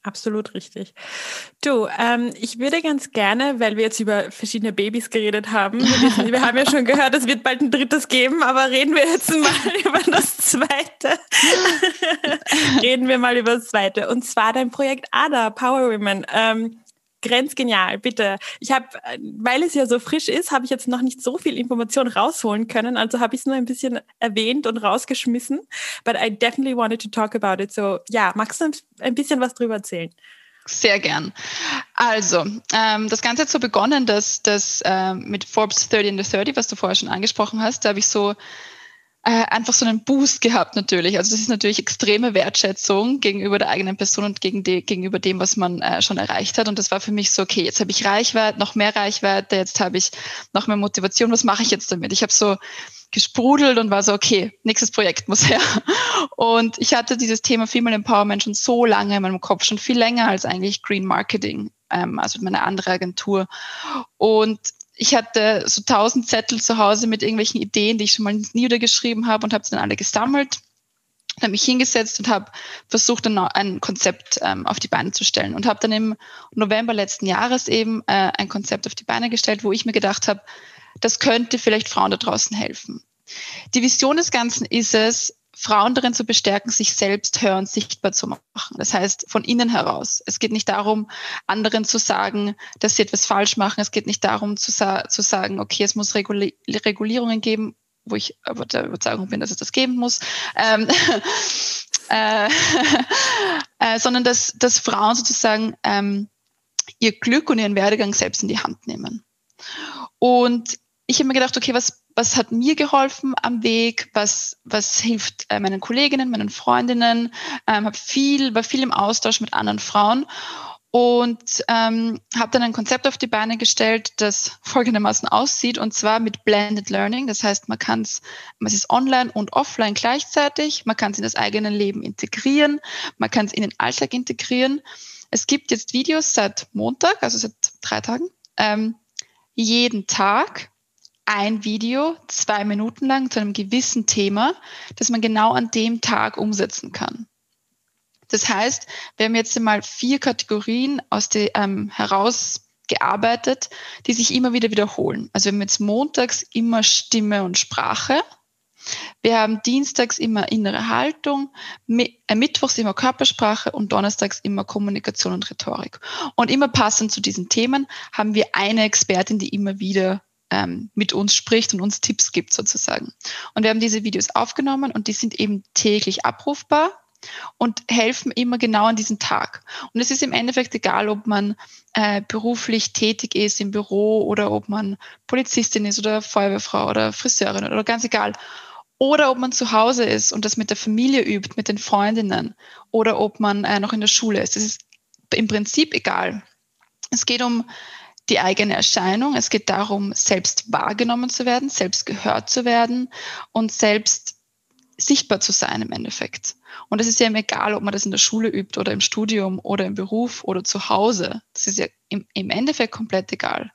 Absolut richtig. Du, ähm, ich würde ganz gerne, weil wir jetzt über verschiedene Babys geredet haben, wir, haben ja schon gehört, es wird bald ein drittes geben, aber reden wir jetzt mal über das zweite. reden wir mal über das zweite. Und zwar dein Projekt ADA, Power Women. Ähm, grenzgenial, bitte. Ich habe, weil es ja so frisch ist, habe ich jetzt noch nicht so viel Information rausholen können. Also habe ich es nur ein bisschen erwähnt und rausgeschmissen. But I definitely wanted to talk about it. So, ja, magst du ein bisschen was drüber erzählen? Sehr gern. Also, ähm, das Ganze hat so begonnen, dass das ähm, mit Forbes 30 in the 30, was du vorher schon angesprochen hast, da habe ich so äh, einfach so einen Boost gehabt natürlich. Also das ist natürlich extreme Wertschätzung gegenüber der eigenen Person und gegen die, gegenüber dem, was man äh, schon erreicht hat. Und das war für mich so, okay, jetzt habe ich Reichweite, noch mehr Reichweite, jetzt habe ich noch mehr Motivation, was mache ich jetzt damit? Ich habe so gesprudelt und war so, okay, nächstes Projekt muss her. Und ich hatte dieses Thema Female Empowerment schon so lange in meinem Kopf, schon viel länger als eigentlich Green Marketing, ähm, also meine andere Agentur. Und ich hatte so tausend Zettel zu Hause mit irgendwelchen Ideen, die ich schon mal niedergeschrieben habe und habe sie dann alle gesammelt habe mich hingesetzt und habe versucht, ein, ein Konzept ähm, auf die Beine zu stellen und habe dann im November letzten Jahres eben äh, ein Konzept auf die Beine gestellt, wo ich mir gedacht habe, das könnte vielleicht Frauen da draußen helfen. Die Vision des Ganzen ist es, Frauen darin zu bestärken, sich selbst hörend sichtbar zu machen. Das heißt, von innen heraus. Es geht nicht darum, anderen zu sagen, dass sie etwas falsch machen. Es geht nicht darum, zu, sa zu sagen, okay, es muss Reguli Regulierungen geben, wo ich aber der Überzeugung bin, dass es das geben muss. Ähm, äh, äh, sondern dass, dass Frauen sozusagen ähm, ihr Glück und ihren Werdegang selbst in die Hand nehmen. Und ich habe mir gedacht, okay, was was hat mir geholfen am Weg, was, was hilft äh, meinen Kolleginnen, meinen Freundinnen, ähm, habe viel, war viel im Austausch mit anderen Frauen und ähm, habe dann ein Konzept auf die Beine gestellt, das folgendermaßen aussieht und zwar mit Blended Learning. Das heißt, man kann es, es ist online und offline gleichzeitig, man kann es in das eigene Leben integrieren, man kann es in den Alltag integrieren. Es gibt jetzt Videos seit Montag, also seit drei Tagen, ähm, jeden Tag ein Video, zwei Minuten lang zu einem gewissen Thema, das man genau an dem Tag umsetzen kann. Das heißt, wir haben jetzt einmal vier Kategorien aus die, ähm, herausgearbeitet, die sich immer wieder wiederholen. Also wir haben jetzt montags immer Stimme und Sprache. Wir haben dienstags immer innere Haltung, äh, mittwochs immer Körpersprache und donnerstags immer Kommunikation und Rhetorik. Und immer passend zu diesen Themen haben wir eine Expertin, die immer wieder ähm, mit uns spricht und uns Tipps gibt sozusagen. Und wir haben diese Videos aufgenommen und die sind eben täglich abrufbar und helfen immer genau an diesem Tag. Und es ist im Endeffekt egal, ob man äh, beruflich tätig ist im Büro oder ob man Polizistin ist oder Feuerwehrfrau oder Friseurin oder ganz egal. Oder ob man zu Hause ist und das mit der Familie übt, mit den Freundinnen oder ob man äh, noch in der Schule ist. Es ist im Prinzip egal. Es geht um die eigene Erscheinung. Es geht darum, selbst wahrgenommen zu werden, selbst gehört zu werden und selbst sichtbar zu sein im Endeffekt. Und es ist ja egal, ob man das in der Schule übt oder im Studium oder im Beruf oder zu Hause. Das ist ja im, im Endeffekt komplett egal.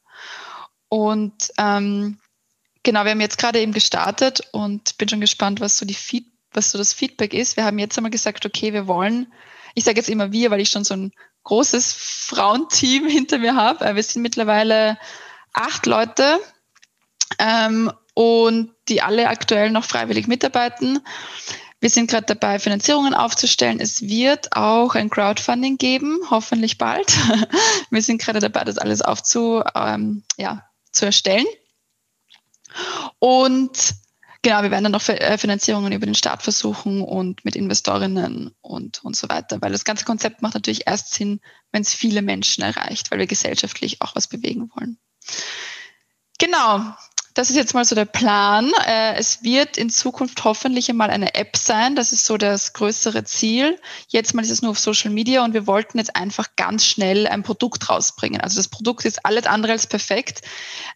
Und ähm, genau, wir haben jetzt gerade eben gestartet und bin schon gespannt, was so, die Feed, was so das Feedback ist. Wir haben jetzt einmal gesagt, okay, wir wollen, ich sage jetzt immer wir, weil ich schon so ein großes Frauenteam hinter mir habe. Äh, wir sind mittlerweile acht Leute ähm, und die alle aktuell noch freiwillig mitarbeiten. Wir sind gerade dabei, Finanzierungen aufzustellen. Es wird auch ein Crowdfunding geben, hoffentlich bald. Wir sind gerade dabei, das alles aufzu, ähm, ja, zu erstellen. Und genau, wir werden dann noch äh, Finanzierungen über den Staat versuchen und mit Investorinnen und, und so weiter, weil das ganze Konzept macht natürlich erst Sinn, wenn es viele Menschen erreicht, weil wir gesellschaftlich auch was bewegen wollen. Genau, das ist jetzt mal so der Plan. Äh, es wird in Zukunft hoffentlich einmal eine App sein. Das ist so das größere Ziel. Jetzt mal ist es nur auf Social Media und wir wollten jetzt einfach ganz schnell ein Produkt rausbringen. Also das Produkt ist alles andere als perfekt.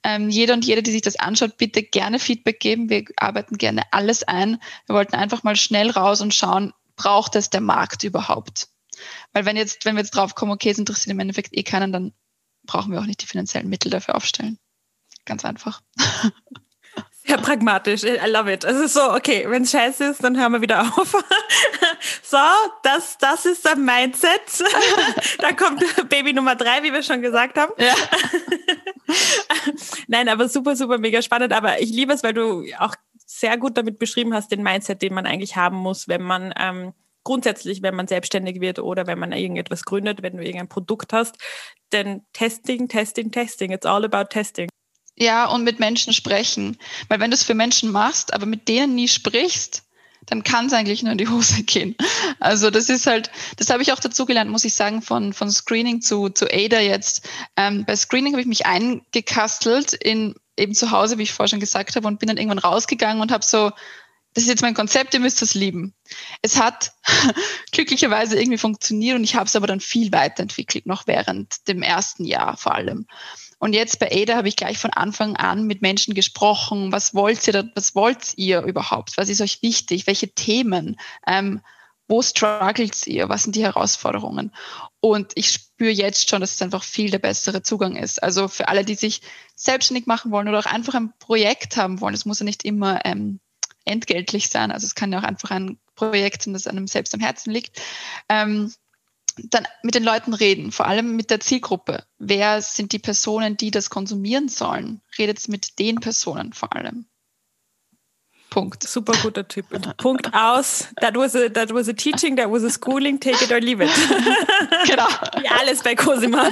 Ähm, jeder und jede, die sich das anschaut, bitte gerne Feedback geben. Wir arbeiten gerne alles ein. Wir wollten einfach mal schnell raus und schauen, braucht es der Markt überhaupt? Weil wenn jetzt, wenn wir jetzt drauf kommen, okay, es interessiert im Endeffekt eh keinen, dann brauchen wir auch nicht die finanziellen Mittel dafür aufstellen. Ganz einfach. Sehr pragmatisch. I love it. Es ist so, okay, wenn es scheiße ist, dann hören wir wieder auf. so, das, das ist ein Mindset. da kommt Baby Nummer drei, wie wir schon gesagt haben. Ja. Nein, aber super, super, mega spannend. Aber ich liebe es, weil du auch sehr gut damit beschrieben hast, den Mindset, den man eigentlich haben muss, wenn man ähm, grundsätzlich, wenn man selbstständig wird oder wenn man irgendetwas gründet, wenn du irgendein Produkt hast. Denn Testing, Testing, Testing. It's all about testing. Ja, und mit Menschen sprechen. Weil wenn du es für Menschen machst, aber mit denen nie sprichst, dann kann es eigentlich nur in die Hose gehen. Also das ist halt, das habe ich auch dazu gelernt, muss ich sagen, von, von Screening zu, zu Ada jetzt. Ähm, bei Screening habe ich mich eingekastelt in eben zu Hause, wie ich vorher schon gesagt habe, und bin dann irgendwann rausgegangen und habe so, das ist jetzt mein Konzept, ihr müsst das lieben. Es hat glücklicherweise irgendwie funktioniert und ich habe es aber dann viel weiterentwickelt, noch während dem ersten Jahr vor allem. Und jetzt bei Ada habe ich gleich von Anfang an mit Menschen gesprochen. Was wollt ihr, was wollt ihr überhaupt? Was ist euch wichtig? Welche Themen? Ähm, wo struggles ihr? Was sind die Herausforderungen? Und ich spüre jetzt schon, dass es einfach viel der bessere Zugang ist. Also für alle, die sich selbstständig machen wollen oder auch einfach ein Projekt haben wollen, es muss ja nicht immer ähm, entgeltlich sein. Also es kann ja auch einfach ein Projekt sein, das einem selbst am Herzen liegt. Ähm, dann mit den Leuten reden, vor allem mit der Zielgruppe. Wer sind die Personen, die das konsumieren sollen? Redet mit den Personen vor allem. Punkt. Super guter Typ. Punkt aus. That was, a, that was a teaching, that was a schooling, take it or leave it. genau. Wie alles bei Cosima.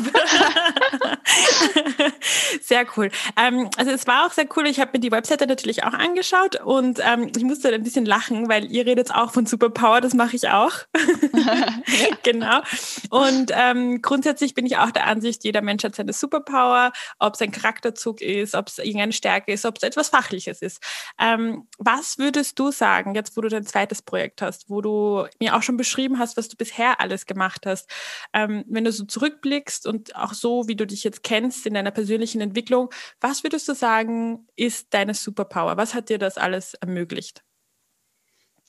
sehr cool. Ähm, also es war auch sehr cool. Ich habe mir die Webseite natürlich auch angeschaut und ähm, ich musste ein bisschen lachen, weil ihr redet auch von Superpower, das mache ich auch. genau. Und ähm, grundsätzlich bin ich auch der Ansicht, jeder Mensch hat seine Superpower, ob es ein Charakterzug ist, ob es irgendeine Stärke ist, ob es etwas Fachliches ist. Ähm, was würdest du sagen, jetzt wo du dein zweites Projekt hast, wo du mir auch schon beschrieben hast, was du bisher alles gemacht hast, ähm, wenn du so zurückblickst und auch so, wie du dich jetzt kennst in deiner persönlichen Entwicklung, was würdest du sagen, ist deine Superpower? Was hat dir das alles ermöglicht?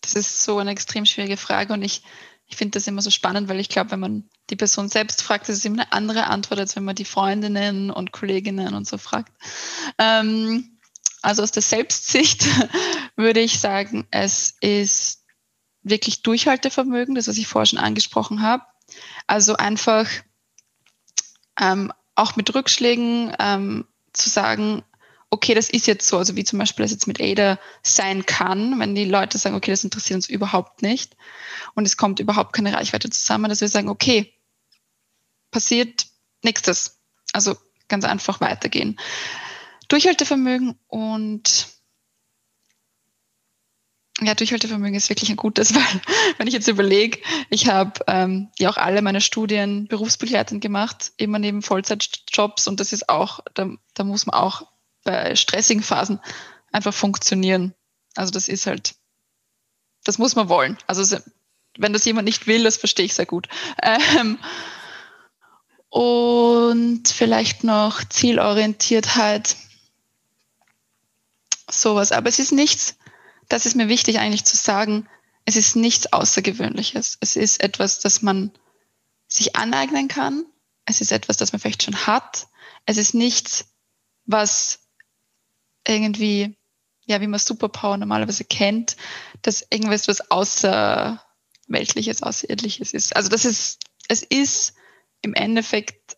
Das ist so eine extrem schwierige Frage und ich, ich finde das immer so spannend, weil ich glaube, wenn man die Person selbst fragt, ist es immer eine andere Antwort, als wenn man die Freundinnen und Kolleginnen und so fragt. Ähm, Also aus der Selbstsicht würde ich sagen, es ist wirklich Durchhaltevermögen, das was ich vorher schon angesprochen habe. Also einfach ähm, auch mit Rückschlägen ähm, zu sagen, okay, das ist jetzt so, also wie zum Beispiel das jetzt mit Ada sein kann, wenn die Leute sagen, okay, das interessiert uns überhaupt nicht und es kommt überhaupt keine Reichweite zusammen, dass wir sagen, okay, passiert nächstes. Also ganz einfach weitergehen. Durchhaltevermögen und ja, Durchhaltevermögen ist wirklich ein gutes, weil wenn ich jetzt überlege, ich habe ähm, ja auch alle meine Studien berufsbegleitend gemacht, immer neben Vollzeitjobs und das ist auch, da, da muss man auch bei stressigen Phasen einfach funktionieren. Also das ist halt, das muss man wollen. Also wenn das jemand nicht will, das verstehe ich sehr gut. Ähm, und vielleicht noch Zielorientiertheit, sowas. Aber es ist nichts, das ist mir wichtig eigentlich zu sagen, es ist nichts Außergewöhnliches. Es ist etwas, das man sich aneignen kann. Es ist etwas, das man vielleicht schon hat. Es ist nichts, was irgendwie, ja, wie man Superpower normalerweise kennt, dass irgendwas was Außerweltliches, Außerirdisches ist. Also das ist, es ist im Endeffekt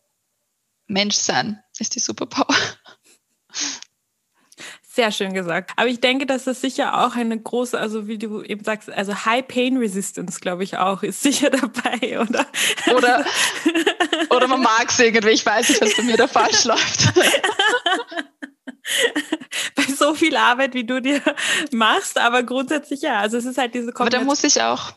Menschsein ist die Superpower. Sehr schön gesagt. Aber ich denke, dass das sicher auch eine große, also wie du eben sagst, also High Pain Resistance, glaube ich auch, ist sicher dabei, oder? Oder, oder man mag es irgendwie. Ich weiß nicht, was bei mir da falsch läuft. Bei so viel Arbeit, wie du dir machst, aber grundsätzlich ja. Also es ist halt diese Kombination. Aber da muss ich auch,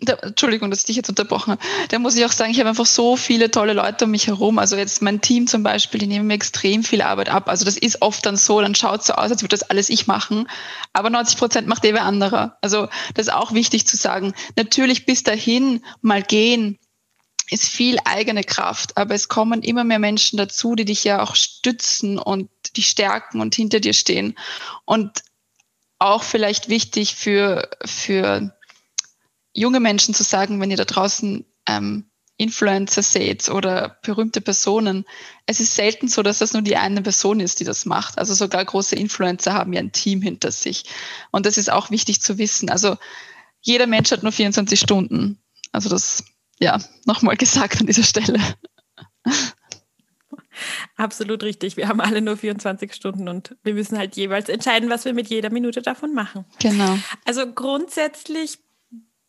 da, Entschuldigung, dass ich dich jetzt unterbrochen habe. Da muss ich auch sagen, ich habe einfach so viele tolle Leute um mich herum. Also jetzt mein Team zum Beispiel, die nehmen mir extrem viel Arbeit ab. Also das ist oft dann so, dann schaut es so aus, als würde das alles ich machen. Aber 90 Prozent macht eh wer anderer. Also das ist auch wichtig zu sagen. Natürlich bis dahin mal gehen, ist viel eigene Kraft, aber es kommen immer mehr Menschen dazu, die dich ja auch stützen und die stärken und hinter dir stehen. Und auch vielleicht wichtig für, für junge Menschen zu sagen, wenn ihr da draußen ähm, Influencer seht oder berühmte Personen, es ist selten so, dass das nur die eine Person ist, die das macht. Also sogar große Influencer haben ja ein Team hinter sich. Und das ist auch wichtig zu wissen. Also jeder Mensch hat nur 24 Stunden. Also das, ja, nochmal gesagt an dieser Stelle. Absolut richtig. Wir haben alle nur 24 Stunden und wir müssen halt jeweils entscheiden, was wir mit jeder Minute davon machen. Genau. Also grundsätzlich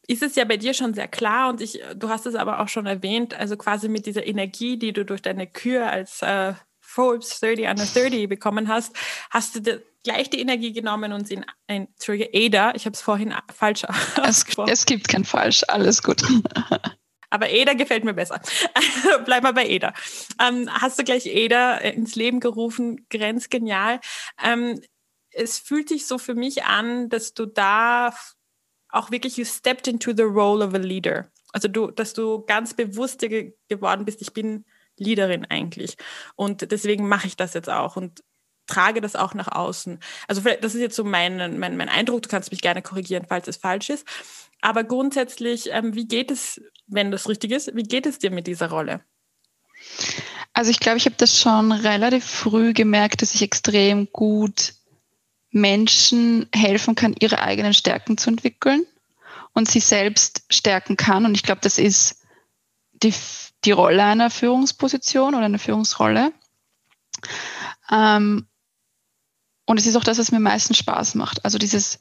ist es ja bei dir schon sehr klar und ich, du hast es aber auch schon erwähnt, also quasi mit dieser Energie, die du durch deine Kür als äh, Forbes 30 under 30 bekommen hast, hast du gleich die Energie genommen und sie in ein, Entschuldige, Ada, ich habe es vorhin falsch es, es gibt kein Falsch, alles gut. Aber Ada gefällt mir besser. Bleib mal bei Ada. Ähm, hast du gleich Ada ins Leben gerufen? Grenzgenial. Ähm, es fühlt sich so für mich an, dass du da auch wirklich, you stepped into the role of a leader. Also du, dass du ganz bewusst dir geworden bist, ich bin Leaderin eigentlich. Und deswegen mache ich das jetzt auch und trage das auch nach außen. Also das ist jetzt so mein, mein, mein Eindruck, du kannst mich gerne korrigieren, falls es falsch ist. Aber grundsätzlich, ähm, wie geht es, wenn das richtig ist, wie geht es dir mit dieser Rolle? Also ich glaube, ich habe das schon relativ früh gemerkt, dass ich extrem gut Menschen helfen kann, ihre eigenen Stärken zu entwickeln und sie selbst stärken kann. Und ich glaube, das ist die, die Rolle einer Führungsposition oder einer Führungsrolle. Ähm, und es ist auch das, was mir am meisten Spaß macht. Also dieses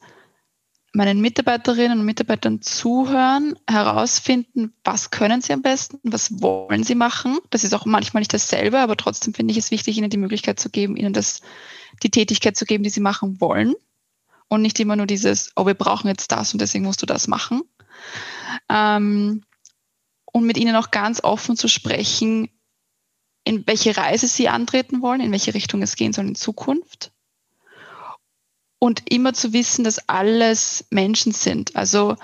meinen Mitarbeiterinnen und Mitarbeitern zuhören, herausfinden, was können sie am besten, was wollen sie machen. Das ist auch manchmal nicht dasselbe, aber trotzdem finde ich es wichtig, ihnen die Möglichkeit zu geben, ihnen das, die Tätigkeit zu geben, die sie machen wollen. Und nicht immer nur dieses, oh, wir brauchen jetzt das und deswegen musst du das machen. Ähm, und mit ihnen auch ganz offen zu sprechen, in welche Reise sie antreten wollen, in welche Richtung es gehen soll in Zukunft und immer zu wissen, dass alles Menschen sind. Also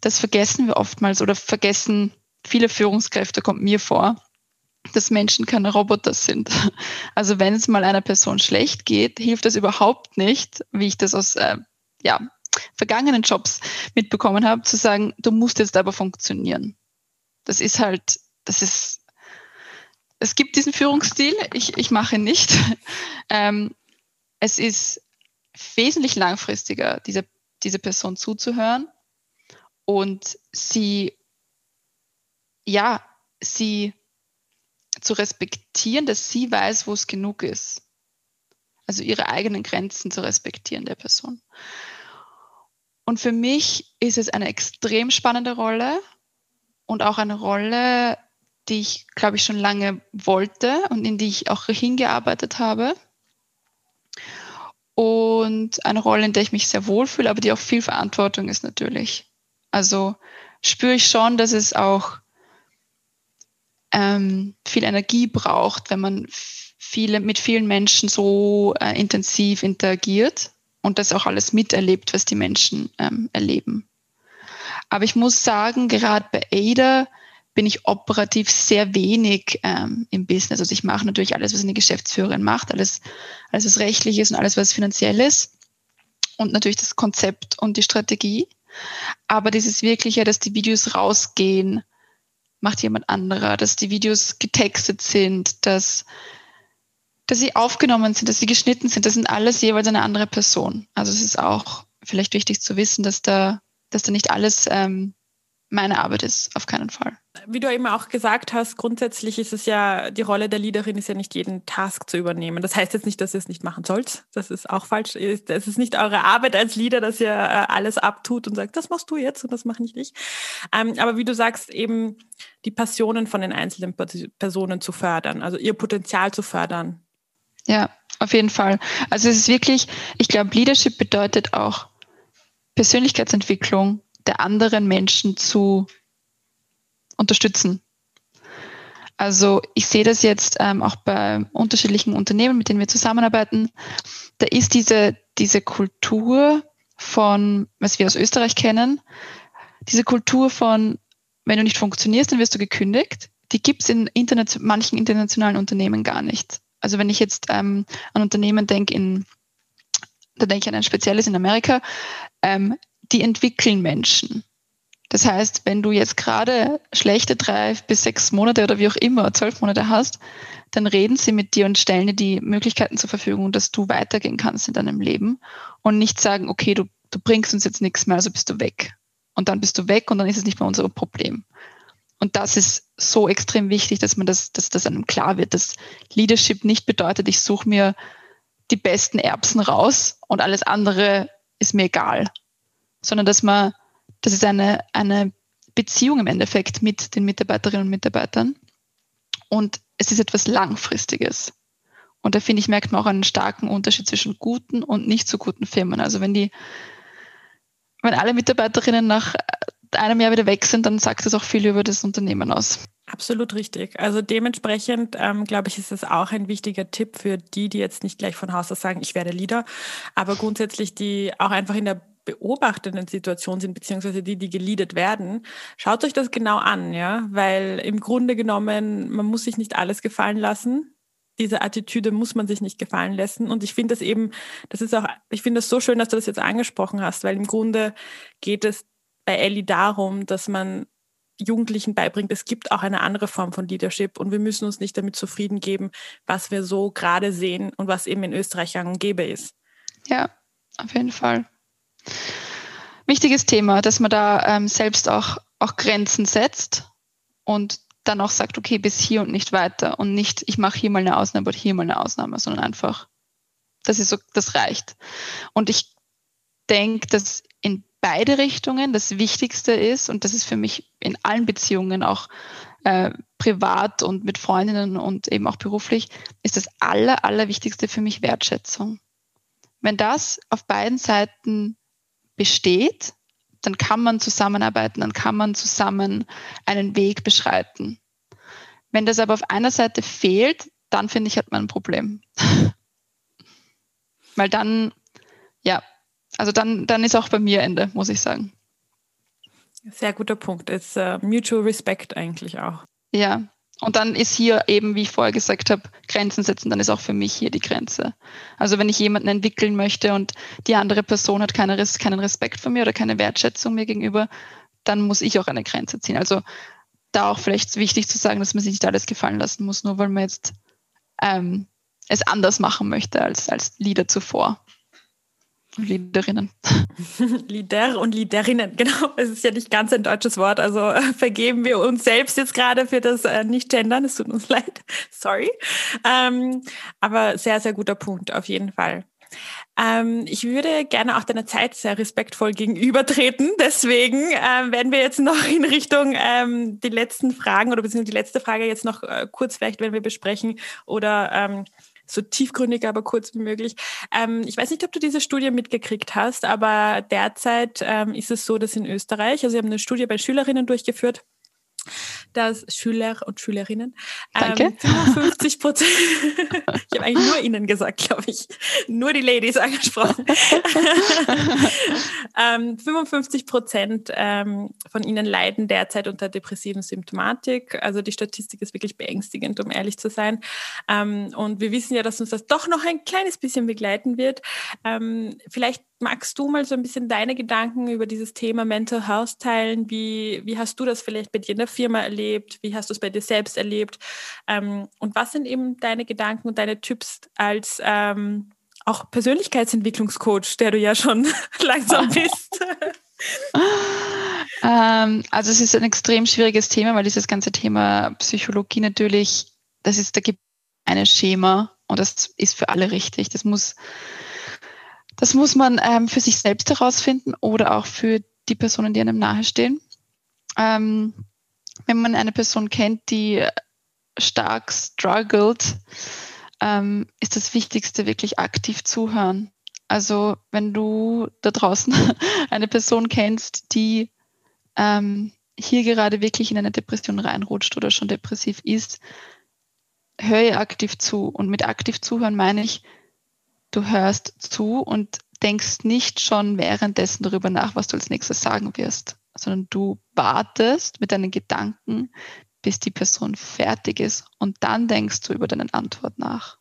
das vergessen wir oftmals oder vergessen viele Führungskräfte, kommt mir vor, dass Menschen keine Roboter sind. Also wenn es mal einer Person schlecht geht, hilft das überhaupt nicht, wie ich das aus äh, ja, vergangenen Jobs mitbekommen habe, zu sagen, du musst jetzt aber funktionieren. Das ist halt, das ist, es gibt diesen Führungsstil, ich, ich mache ihn nicht. Ähm, es ist wesentlich langfristiger, diese, diese Person zuzuhören und sie, ja, sie zu respektieren, dass sie weiß, wo es genug ist. Also ihre eigenen Grenzen zu respektieren der Person. Und für mich ist es eine extrem spannende Rolle und auch eine Rolle, die ich, glaube ich, schon lange wollte und in die ich auch hingearbeitet habe. Und eine Rolle, in der ich mich sehr wohlfühle, aber die auch viel Verantwortung ist natürlich. Also spüre ich schon, dass es auch ähm, viel Energie braucht, wenn man viele, mit vielen Menschen so äh, intensiv interagiert und das auch alles miterlebt, was die Menschen ähm, erleben. Aber ich muss sagen, gerade bei Ada bin ich operativ sehr wenig ähm, im Business. Also ich mache natürlich alles, was eine Geschäftsführerin macht, alles, alles was rechtlich ist und alles, was finanziell ist. Und natürlich das Konzept und die Strategie. Aber dieses wirkliche, dass die Videos rausgehen, macht jemand anderer, dass die Videos getextet sind, dass, dass sie aufgenommen sind, dass sie geschnitten sind. Das sind alles jeweils eine andere Person. Also es ist auch vielleicht wichtig zu wissen, dass da, dass da nicht alles ähm, meine Arbeit ist, auf keinen Fall. Wie du eben auch gesagt hast, grundsätzlich ist es ja, die Rolle der Leaderin ist ja nicht jeden Task zu übernehmen. Das heißt jetzt nicht, dass ihr es nicht machen sollt. Das ist auch falsch. Es ist nicht eure Arbeit als Leader, dass ihr äh, alles abtut und sagt, das machst du jetzt und das mache ich nicht. Ähm, aber wie du sagst, eben die Passionen von den einzelnen Personen zu fördern, also ihr Potenzial zu fördern. Ja, auf jeden Fall. Also es ist wirklich, ich glaube, Leadership bedeutet auch Persönlichkeitsentwicklung der anderen Menschen zu unterstützen. Also ich sehe das jetzt ähm, auch bei unterschiedlichen Unternehmen, mit denen wir zusammenarbeiten. Da ist diese, diese Kultur von, was wir aus Österreich kennen, diese Kultur von, wenn du nicht funktionierst, dann wirst du gekündigt. Die gibt es in Internet, manchen internationalen Unternehmen gar nicht. Also wenn ich jetzt ähm, an Unternehmen denke, da denke ich an ein spezielles in Amerika, ähm, die entwickeln Menschen. Das heißt, wenn du jetzt gerade schlechte drei bis sechs Monate oder wie auch immer, zwölf Monate hast, dann reden sie mit dir und stellen dir die Möglichkeiten zur Verfügung, dass du weitergehen kannst in deinem Leben und nicht sagen, okay, du, du bringst uns jetzt nichts mehr, also bist du weg. Und dann bist du weg und dann ist es nicht mehr unser Problem. Und das ist so extrem wichtig, dass man das, dass das einem klar wird, dass Leadership nicht bedeutet, ich suche mir die besten Erbsen raus und alles andere ist mir egal sondern dass man, das ist eine, eine Beziehung im Endeffekt mit den Mitarbeiterinnen und Mitarbeitern. Und es ist etwas Langfristiges. Und da finde ich, merkt man auch einen starken Unterschied zwischen guten und nicht so guten Firmen. Also wenn die, wenn alle Mitarbeiterinnen nach einem Jahr wieder weg sind, dann sagt das auch viel über das Unternehmen aus. Absolut richtig. Also dementsprechend, ähm, glaube ich, ist es auch ein wichtiger Tipp für die, die jetzt nicht gleich von Haus aus sagen, ich werde Leader, aber grundsätzlich die auch einfach in der beobachtenden Situation sind, beziehungsweise die, die geleadet werden, schaut euch das genau an, ja, weil im Grunde genommen, man muss sich nicht alles gefallen lassen. Diese Attitüde muss man sich nicht gefallen lassen. Und ich finde das eben, das ist auch, ich finde das so schön, dass du das jetzt angesprochen hast, weil im Grunde geht es bei Ellie darum, dass man Jugendlichen beibringt, es gibt auch eine andere Form von Leadership und wir müssen uns nicht damit zufrieden geben, was wir so gerade sehen und was eben in Österreich gang und gäbe ist. Ja, auf jeden Fall wichtiges Thema, dass man da ähm, selbst auch, auch Grenzen setzt und dann auch sagt, okay, bis hier und nicht weiter und nicht, ich mache hier mal eine Ausnahme oder hier mal eine Ausnahme, sondern einfach, das ist so, das reicht. Und ich denke, dass in beide Richtungen das Wichtigste ist, und das ist für mich in allen Beziehungen auch äh, privat und mit Freundinnen und eben auch beruflich, ist das Aller, Allerwichtigste für mich Wertschätzung. Wenn das auf beiden Seiten besteht, dann kann man zusammenarbeiten, dann kann man zusammen einen Weg beschreiten. Wenn das aber auf einer Seite fehlt, dann finde ich, hat man ein Problem. Weil dann, ja, also dann, dann ist auch bei mir Ende, muss ich sagen. Sehr guter Punkt. It's uh, mutual respect eigentlich auch. Ja, und dann ist hier eben, wie ich vorher gesagt habe, Grenzen setzen, dann ist auch für mich hier die Grenze. Also wenn ich jemanden entwickeln möchte und die andere Person hat keine, keinen Respekt vor mir oder keine Wertschätzung mir gegenüber, dann muss ich auch eine Grenze ziehen. Also da auch vielleicht wichtig zu sagen, dass man sich nicht alles gefallen lassen muss, nur weil man jetzt ähm, es anders machen möchte als, als Lieder zuvor. Leaderinnen. Leader und Leaderinnen, genau. Es ist ja nicht ganz ein deutsches Wort, also äh, vergeben wir uns selbst jetzt gerade für das äh, Nicht-Gendern. Es tut uns leid. Sorry. Ähm, aber sehr, sehr guter Punkt, auf jeden Fall. Ähm, ich würde gerne auch deiner Zeit sehr respektvoll gegenübertreten. Deswegen ähm, werden wir jetzt noch in Richtung ähm, die letzten Fragen oder beziehungsweise die letzte Frage jetzt noch äh, kurz vielleicht, wenn wir besprechen oder ähm, so tiefgründig, aber kurz wie möglich. Ähm, ich weiß nicht, ob du diese Studie mitgekriegt hast, aber derzeit ähm, ist es so, dass in Österreich, also wir haben eine Studie bei Schülerinnen durchgeführt, dass Schüler und Schülerinnen Danke. Ähm, 55 Prozent, ich habe eigentlich nur ihnen gesagt, glaube ich, nur die Ladies angesprochen, ähm, 55 Prozent ähm, von ihnen leiden derzeit unter depressiven Symptomatik. Also die Statistik ist wirklich beängstigend, um ehrlich zu sein. Ähm, und wir wissen ja, dass uns das doch noch ein kleines bisschen begleiten wird. Ähm, vielleicht magst du mal so ein bisschen deine Gedanken über dieses Thema Mental Health teilen? Wie, wie hast du das vielleicht bei dir in der Firma erlebt? Wie hast du es bei dir selbst erlebt? Ähm, und was sind eben deine Gedanken und deine Tipps als ähm, auch Persönlichkeitsentwicklungscoach, der du ja schon langsam bist? ähm, also es ist ein extrem schwieriges Thema, weil dieses ganze Thema Psychologie natürlich, das ist, da gibt ein Schema und das ist für alle richtig. Das muss das muss man ähm, für sich selbst herausfinden oder auch für die Personen, die einem nahestehen. Ähm, wenn man eine Person kennt, die stark struggelt, ähm, ist das Wichtigste wirklich aktiv zuhören. Also wenn du da draußen eine Person kennst, die ähm, hier gerade wirklich in eine Depression reinrutscht oder schon depressiv ist, hör ihr aktiv zu. Und mit aktiv zuhören meine ich, du hörst zu und denkst nicht schon währenddessen darüber nach, was du als nächstes sagen wirst, sondern du wartest mit deinen Gedanken, bis die Person fertig ist und dann denkst du über deine Antwort nach.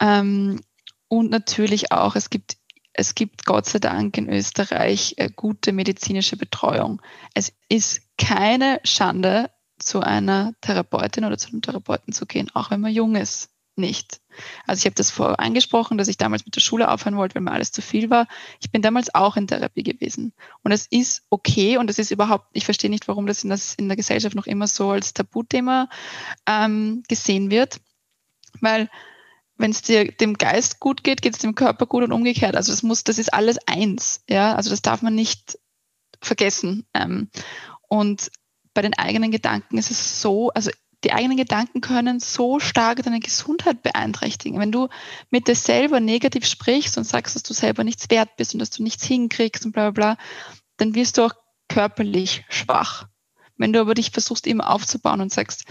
Ähm, und natürlich auch, es gibt, es gibt Gott sei Dank in Österreich äh, gute medizinische Betreuung. Es ist keine Schande, zu einer Therapeutin oder zu einem Therapeuten zu gehen, auch wenn man jung ist nicht. Also ich habe das vorher angesprochen, dass ich damals mit der Schule aufhören wollte, weil mir alles zu viel war. Ich bin damals auch in Therapie gewesen. Und es ist okay und es ist überhaupt, ich verstehe nicht, warum das in, das in der Gesellschaft noch immer so als Tabuthema ähm, gesehen wird. Weil wenn es dir dem Geist gut geht, geht es dem Körper gut und umgekehrt. Also das muss, das ist alles eins. Ja, also das darf man nicht vergessen. Ähm, und bei den eigenen Gedanken ist es so, also die eigenen Gedanken können so stark deine Gesundheit beeinträchtigen. Wenn du mit dir selber negativ sprichst und sagst, dass du selber nichts wert bist und dass du nichts hinkriegst und bla bla bla, dann wirst du auch körperlich schwach. Wenn du aber dich versuchst, immer aufzubauen und sagst,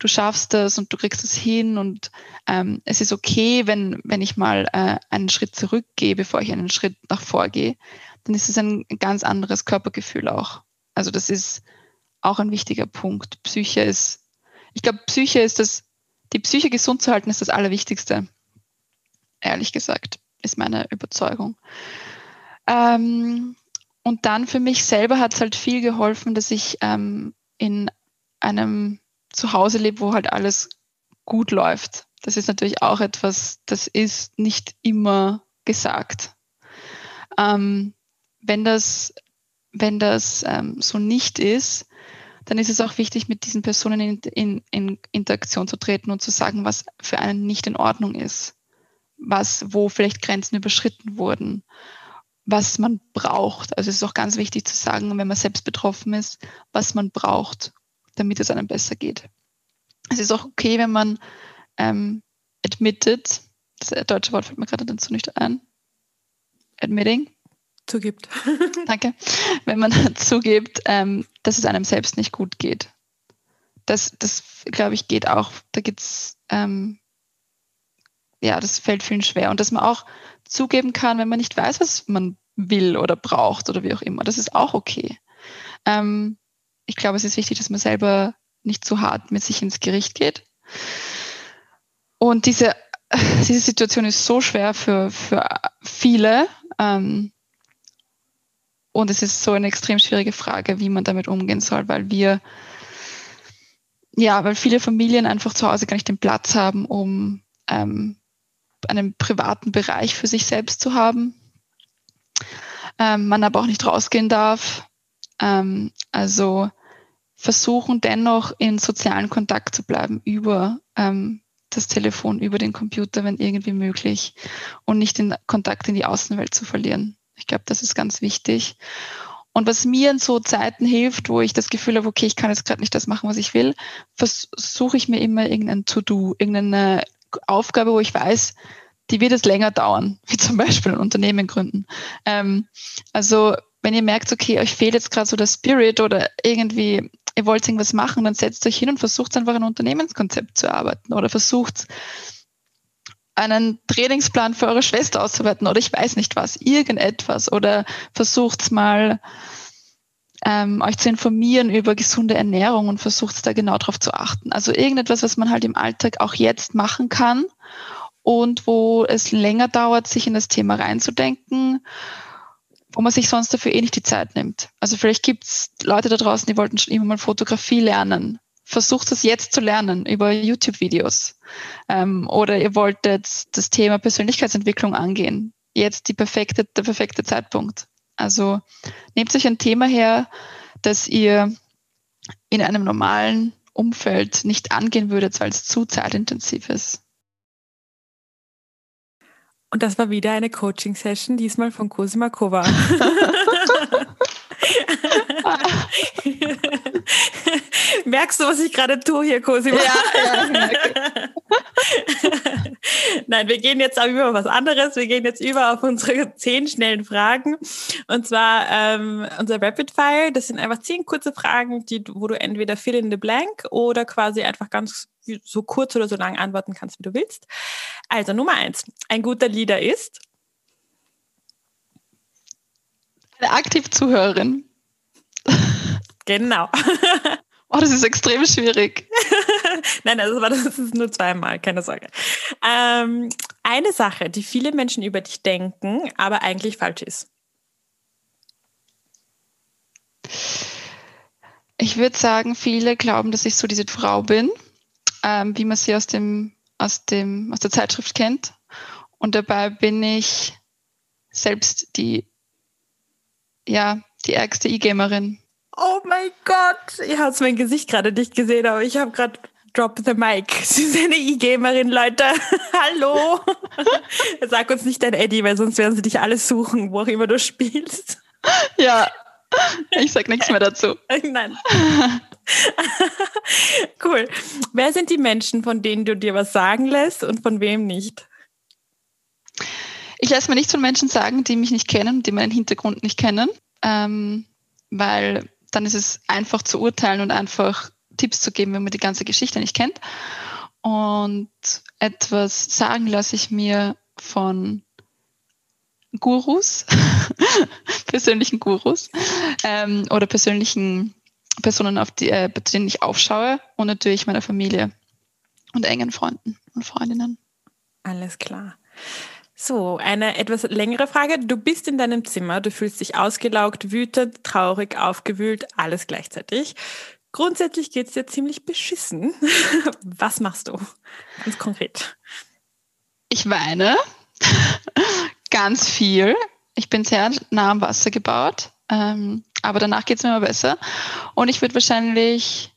du schaffst das und du kriegst es hin und ähm, es ist okay, wenn, wenn ich mal äh, einen Schritt zurückgehe, bevor ich einen Schritt nach vorgehe, dann ist es ein ganz anderes Körpergefühl auch. Also das ist auch ein wichtiger Punkt. Psyche ist ich glaube, Psyche ist das, die Psyche gesund zu halten, ist das Allerwichtigste. Ehrlich gesagt, ist meine Überzeugung. Ähm, und dann für mich selber hat es halt viel geholfen, dass ich ähm, in einem Zuhause lebe, wo halt alles gut läuft. Das ist natürlich auch etwas, das ist nicht immer gesagt. Ähm, wenn das, wenn das ähm, so nicht ist, dann ist es auch wichtig, mit diesen Personen in, in, in Interaktion zu treten und zu sagen, was für einen nicht in Ordnung ist, was, wo vielleicht Grenzen überschritten wurden, was man braucht. Also es ist auch ganz wichtig zu sagen, wenn man selbst betroffen ist, was man braucht, damit es einem besser geht. Es ist auch okay, wenn man ähm, admitted, das deutsche Wort fällt mir gerade dazu nicht ein, admitting, zugibt. Danke. Wenn man zugibt, ähm, dass es einem selbst nicht gut geht. Das, das glaube ich, geht auch. Da geht's, ähm, ja, das fällt vielen schwer. Und dass man auch zugeben kann, wenn man nicht weiß, was man will oder braucht oder wie auch immer. Das ist auch okay. Ähm, ich glaube, es ist wichtig, dass man selber nicht zu hart mit sich ins Gericht geht. Und diese, diese Situation ist so schwer für, für viele. Ähm, und es ist so eine extrem schwierige Frage, wie man damit umgehen soll, weil wir, ja, weil viele Familien einfach zu Hause gar nicht den Platz haben, um ähm, einen privaten Bereich für sich selbst zu haben. ähm, man aber auch nicht rausgehen darf. Ähm, also versuchen dennoch in sozialen Kontakt zu bleiben über ähm, das Telefon, über den Computer, wenn irgendwie möglich und nicht den Kontakt in die Außenwelt zu verlieren. Ich glaube, das ist ganz wichtig. Und was mir in so Zeiten hilft, wo ich das Gefühl habe, okay, ich kann jetzt gerade nicht das machen, was ich will, versuche ich mir immer irgendein To-Do, irgendeine Aufgabe, wo ich weiß, die wird es länger dauern, wie zum Beispiel ein Unternehmen gründen. Ähm, also wenn ihr merkt, okay, euch fehlt jetzt gerade so der Spirit oder irgendwie, ihr wollt irgendwas machen, dann setzt euch hin und versucht einfach ein Unternehmenskonzept zu arbeiten oder versucht einen Trainingsplan für eure Schwester auszuarbeiten oder ich weiß nicht was, irgendetwas oder versucht mal ähm, euch zu informieren über gesunde Ernährung und versucht da genau drauf zu achten. Also irgendetwas, was man halt im Alltag auch jetzt machen kann und wo es länger dauert, sich in das Thema reinzudenken, wo man sich sonst dafür eh nicht die Zeit nimmt. Also vielleicht gibt es Leute da draußen, die wollten schon immer mal Fotografie lernen. Versucht es jetzt zu lernen über YouTube-Videos. Ähm, oder ihr wolltet das Thema Persönlichkeitsentwicklung angehen. Jetzt die perfekte, der perfekte Zeitpunkt. Also nehmt euch ein Thema her, das ihr in einem normalen Umfeld nicht angehen würdet, weil es zu zeitintensiv ist. Und das war wieder eine Coaching-Session, diesmal von Cosima Kova. Merkst du, was ich gerade tue hier, Cosima? Ja, ja. Nein, wir gehen jetzt aber über was anderes. Wir gehen jetzt über auf unsere zehn schnellen Fragen. Und zwar ähm, unser Rapid Fire. Das sind einfach zehn kurze Fragen, die, wo du entweder fill in the blank oder quasi einfach ganz so kurz oder so lang antworten kannst, wie du willst. Also Nummer eins. Ein guter Leader ist? Eine aktiv Zuhörerin. Genau. Oh, das ist extrem schwierig. Nein, das, war, das ist nur zweimal, keine Sorge. Ähm, eine Sache, die viele Menschen über dich denken, aber eigentlich falsch ist. Ich würde sagen, viele glauben, dass ich so diese Frau bin, ähm, wie man sie aus dem, aus dem, aus der Zeitschrift kennt. Und dabei bin ich selbst die, ja, die ärgste E-Gamerin. Oh mein Gott, ihr habt mein Gesicht gerade nicht gesehen, aber ich habe gerade Drop the Mic. Sie ist eine E-Gamerin, Leute. Hallo. Sag uns nicht dein Eddie, weil sonst werden sie dich alles suchen, wo auch immer du spielst. Ja, ich sag nichts mehr dazu. Nein. cool. Wer sind die Menschen, von denen du dir was sagen lässt und von wem nicht? Ich lasse mir nichts von Menschen sagen, die mich nicht kennen, die meinen Hintergrund nicht kennen, ähm, weil dann ist es einfach zu urteilen und einfach Tipps zu geben, wenn man die ganze Geschichte nicht kennt. Und etwas sagen lasse ich mir von Gurus, persönlichen Gurus ähm, oder persönlichen Personen, auf die, äh, denen ich aufschaue und natürlich meiner Familie und engen Freunden und Freundinnen. Alles klar. So, eine etwas längere Frage. Du bist in deinem Zimmer, du fühlst dich ausgelaugt, wütend, traurig, aufgewühlt, alles gleichzeitig. Grundsätzlich geht es dir ziemlich beschissen. Was machst du? Ganz konkret. Ich weine ganz viel. Ich bin sehr nah am Wasser gebaut, ähm, aber danach geht es mir immer besser. Und ich würde wahrscheinlich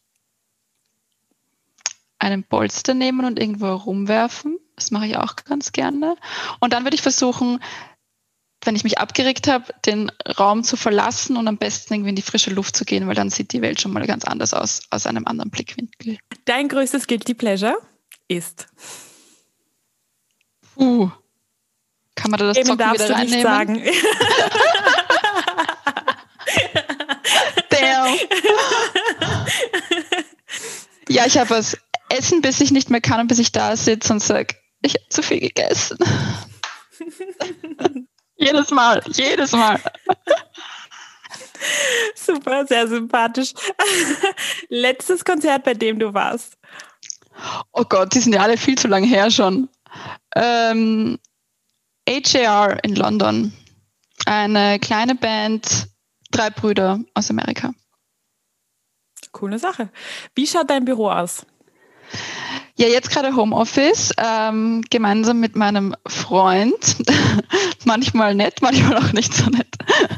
einen Polster nehmen und irgendwo rumwerfen das mache ich auch ganz gerne. Und dann würde ich versuchen, wenn ich mich abgeregt habe, den Raum zu verlassen und am besten irgendwie in die frische Luft zu gehen, weil dann sieht die Welt schon mal ganz anders aus, aus einem anderen Blickwinkel. Dein größtes Guilty Pleasure ist? Uh, kann man da das Eben Zocken wieder reinnehmen? Nicht sagen. Damn. ja, ich habe was Essen, bis ich nicht mehr kann und bis ich da sitze und sage, ich habe zu viel gegessen. jedes Mal, jedes Mal. Super, sehr sympathisch. Letztes Konzert, bei dem du warst. Oh Gott, die sind ja alle viel zu lange her schon. Ähm, HAR in London. Eine kleine Band, drei Brüder aus Amerika. Coole Sache. Wie schaut dein Büro aus? Ja, jetzt gerade Homeoffice, ähm, gemeinsam mit meinem Freund. manchmal nett, manchmal auch nicht so nett.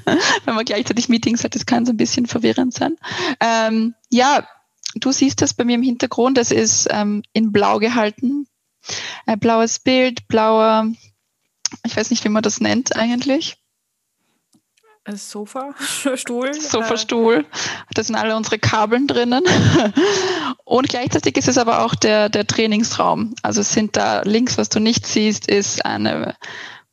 Wenn man gleichzeitig Meetings hat, das kann so ein bisschen verwirrend sein. Ähm, ja, du siehst das bei mir im Hintergrund. Das ist ähm, in blau gehalten. Ein blaues Bild, blauer, ich weiß nicht, wie man das nennt eigentlich. Sofa, Stuhl. Sofa-Stuhl. Da sind alle unsere Kabeln drinnen. Und gleichzeitig ist es aber auch der, der Trainingsraum. Also es sind da links, was du nicht siehst, ist eine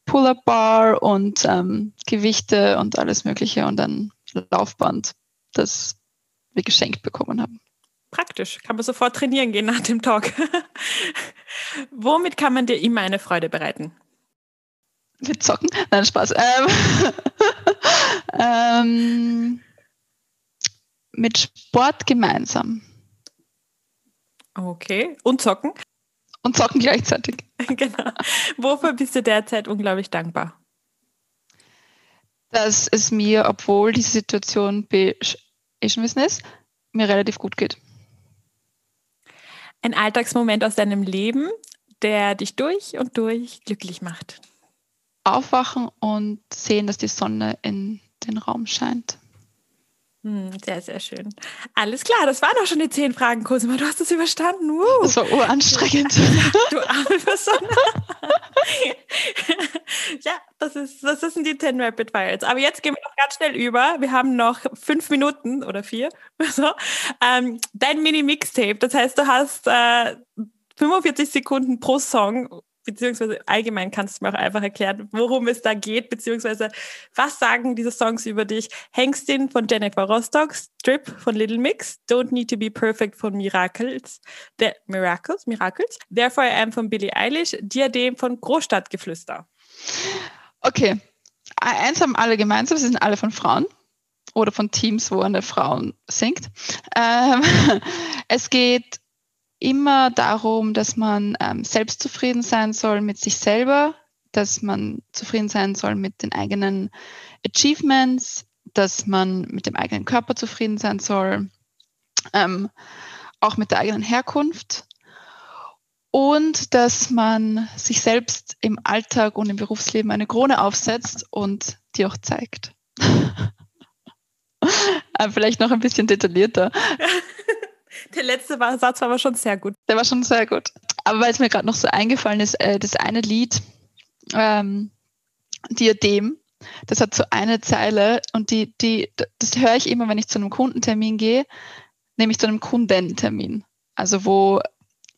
Pull-up-Bar und ähm, Gewichte und alles Mögliche und ein Laufband, das wir geschenkt bekommen haben. Praktisch, kann man sofort trainieren gehen nach dem Talk. Womit kann man dir immer eine Freude bereiten? Wir zocken? Nein, Spaß. Ähm, ähm, mit Sport gemeinsam. Okay. Und zocken? Und zocken gleichzeitig. genau. Wofür bist du derzeit unglaublich dankbar? Dass es mir, obwohl diese Situation beschrieben ist, mir relativ gut geht. Ein Alltagsmoment aus deinem Leben, der dich durch und durch glücklich macht aufwachen und sehen, dass die Sonne in den Raum scheint. Hm, sehr, sehr schön. Alles klar, das waren auch schon die zehn Fragen, Cosima. Du hast es überstanden. Uh. Das war uranstrengend. du arme Person. ja, das, ist, das sind die 10 Rapid Fires. Aber jetzt gehen wir noch ganz schnell über. Wir haben noch fünf Minuten oder vier. So. Ähm, dein Mini-Mixtape, das heißt, du hast äh, 45 Sekunden pro Song beziehungsweise allgemein kannst du mir auch einfach erklären, worum es da geht, beziehungsweise was sagen diese Songs über dich? Hengstin von Jennifer Rostock, Strip von Little Mix, Don't Need to Be Perfect von Miracles, der Miracles, Miracles, Therefore I Am von Billie Eilish, Diadem von Großstadtgeflüster. Okay, eins haben alle gemeinsam, sie sind alle von Frauen oder von Teams, wo eine Frau singt. Ähm, es geht immer darum, dass man ähm, selbst zufrieden sein soll mit sich selber, dass man zufrieden sein soll mit den eigenen Achievements, dass man mit dem eigenen Körper zufrieden sein soll, ähm, auch mit der eigenen Herkunft und dass man sich selbst im Alltag und im Berufsleben eine Krone aufsetzt und die auch zeigt. Äh, vielleicht noch ein bisschen detaillierter. Der letzte Satz war aber schon sehr gut. Der war schon sehr gut. Aber weil es mir gerade noch so eingefallen ist, äh, das eine Lied, ähm, Diadem, das hat so eine Zeile und die, die, das höre ich immer, wenn ich zu einem Kundentermin gehe, nämlich zu einem Kundentermin. Also wo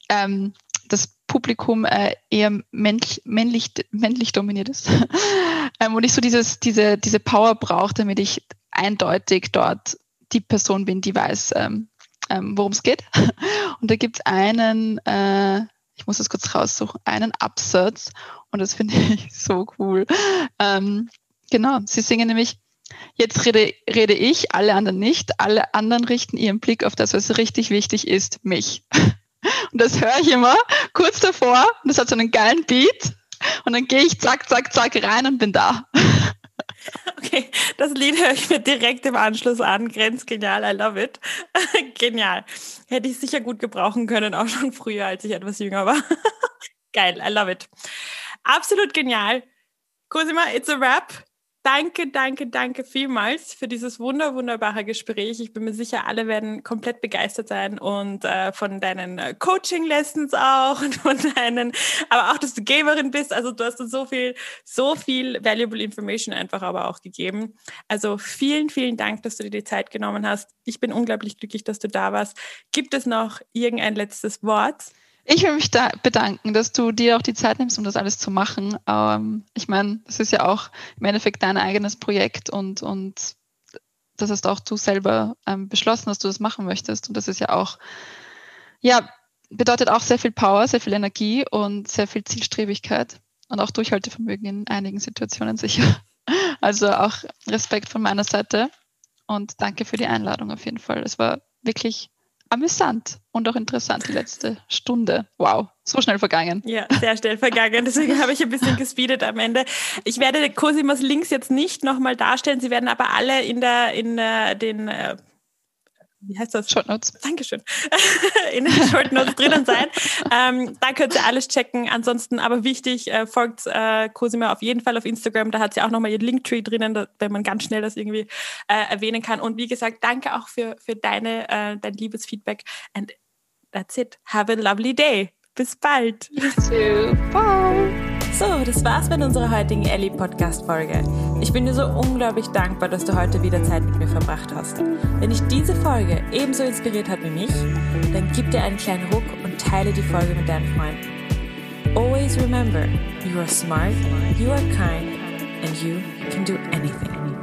ähm, das Publikum äh, eher männlich, männlich, männlich dominiert ist. ähm, und ich so dieses, diese, diese Power brauche, damit ich eindeutig dort die Person bin, die weiß, ähm, ähm, worum es geht. Und da gibt es einen, äh, ich muss das kurz raussuchen, einen Absatz und das finde ich so cool. Ähm, genau, sie singen nämlich, jetzt rede, rede ich, alle anderen nicht, alle anderen richten ihren Blick auf das, was richtig wichtig ist, mich. Und das höre ich immer kurz davor und das hat so einen geilen Beat und dann gehe ich zack, zack, zack rein und bin da. Okay, das Lied höre ich mir direkt im Anschluss an. Grenzgenial, I love it. Genial. Hätte ich sicher gut gebrauchen können, auch schon früher, als ich etwas jünger war. Geil, I love it. Absolut genial. Cosima, it's a wrap. Danke, danke, danke vielmals für dieses wunder, wunderbare Gespräch. Ich bin mir sicher, alle werden komplett begeistert sein und äh, von deinen äh, Coaching-Lessons auch und von deinen, aber auch, dass du Gamerin bist. Also du hast uns so viel, so viel valuable information einfach aber auch gegeben. Also vielen, vielen Dank, dass du dir die Zeit genommen hast. Ich bin unglaublich glücklich, dass du da warst. Gibt es noch irgendein letztes Wort? Ich will mich da bedanken, dass du dir auch die Zeit nimmst, um das alles zu machen. Ähm, ich meine, das ist ja auch im Endeffekt dein eigenes Projekt und, und das hast auch du selber ähm, beschlossen, dass du das machen möchtest. Und das ist ja auch, ja, bedeutet auch sehr viel Power, sehr viel Energie und sehr viel Zielstrebigkeit und auch Durchhaltevermögen in einigen Situationen sicher. Also auch Respekt von meiner Seite und danke für die Einladung auf jeden Fall. Es war wirklich amüsant und auch interessant die letzte Stunde. Wow, so schnell vergangen. Ja, sehr schnell vergangen. Deswegen habe ich ein bisschen gespeedet am Ende. Ich werde Cosimas Links jetzt nicht nochmal darstellen. Sie werden aber alle in der, in der, den äh, wie heißt das? Short Notes. Dankeschön. in den Short Notes drinnen sein. Ähm, da könnt ihr alles checken. Ansonsten aber wichtig, äh, folgt äh, Cosima auf jeden Fall auf Instagram. Da hat sie auch nochmal ihren Linktree drinnen, da, wenn man ganz schnell das irgendwie äh, erwähnen kann. Und wie gesagt, danke auch für, für deine, äh, dein liebes Feedback. And that's it. Have a lovely day. Bis bald. Bye. So, das war's mit unserer heutigen Ellie Podcast Folge. Ich bin dir so unglaublich dankbar, dass du heute wieder Zeit mit mir verbracht hast. Wenn dich diese Folge ebenso inspiriert hat wie mich, dann gib dir einen kleinen Ruck und teile die Folge mit deinen Freunden. Always remember, you are smart, you are kind and you can do anything.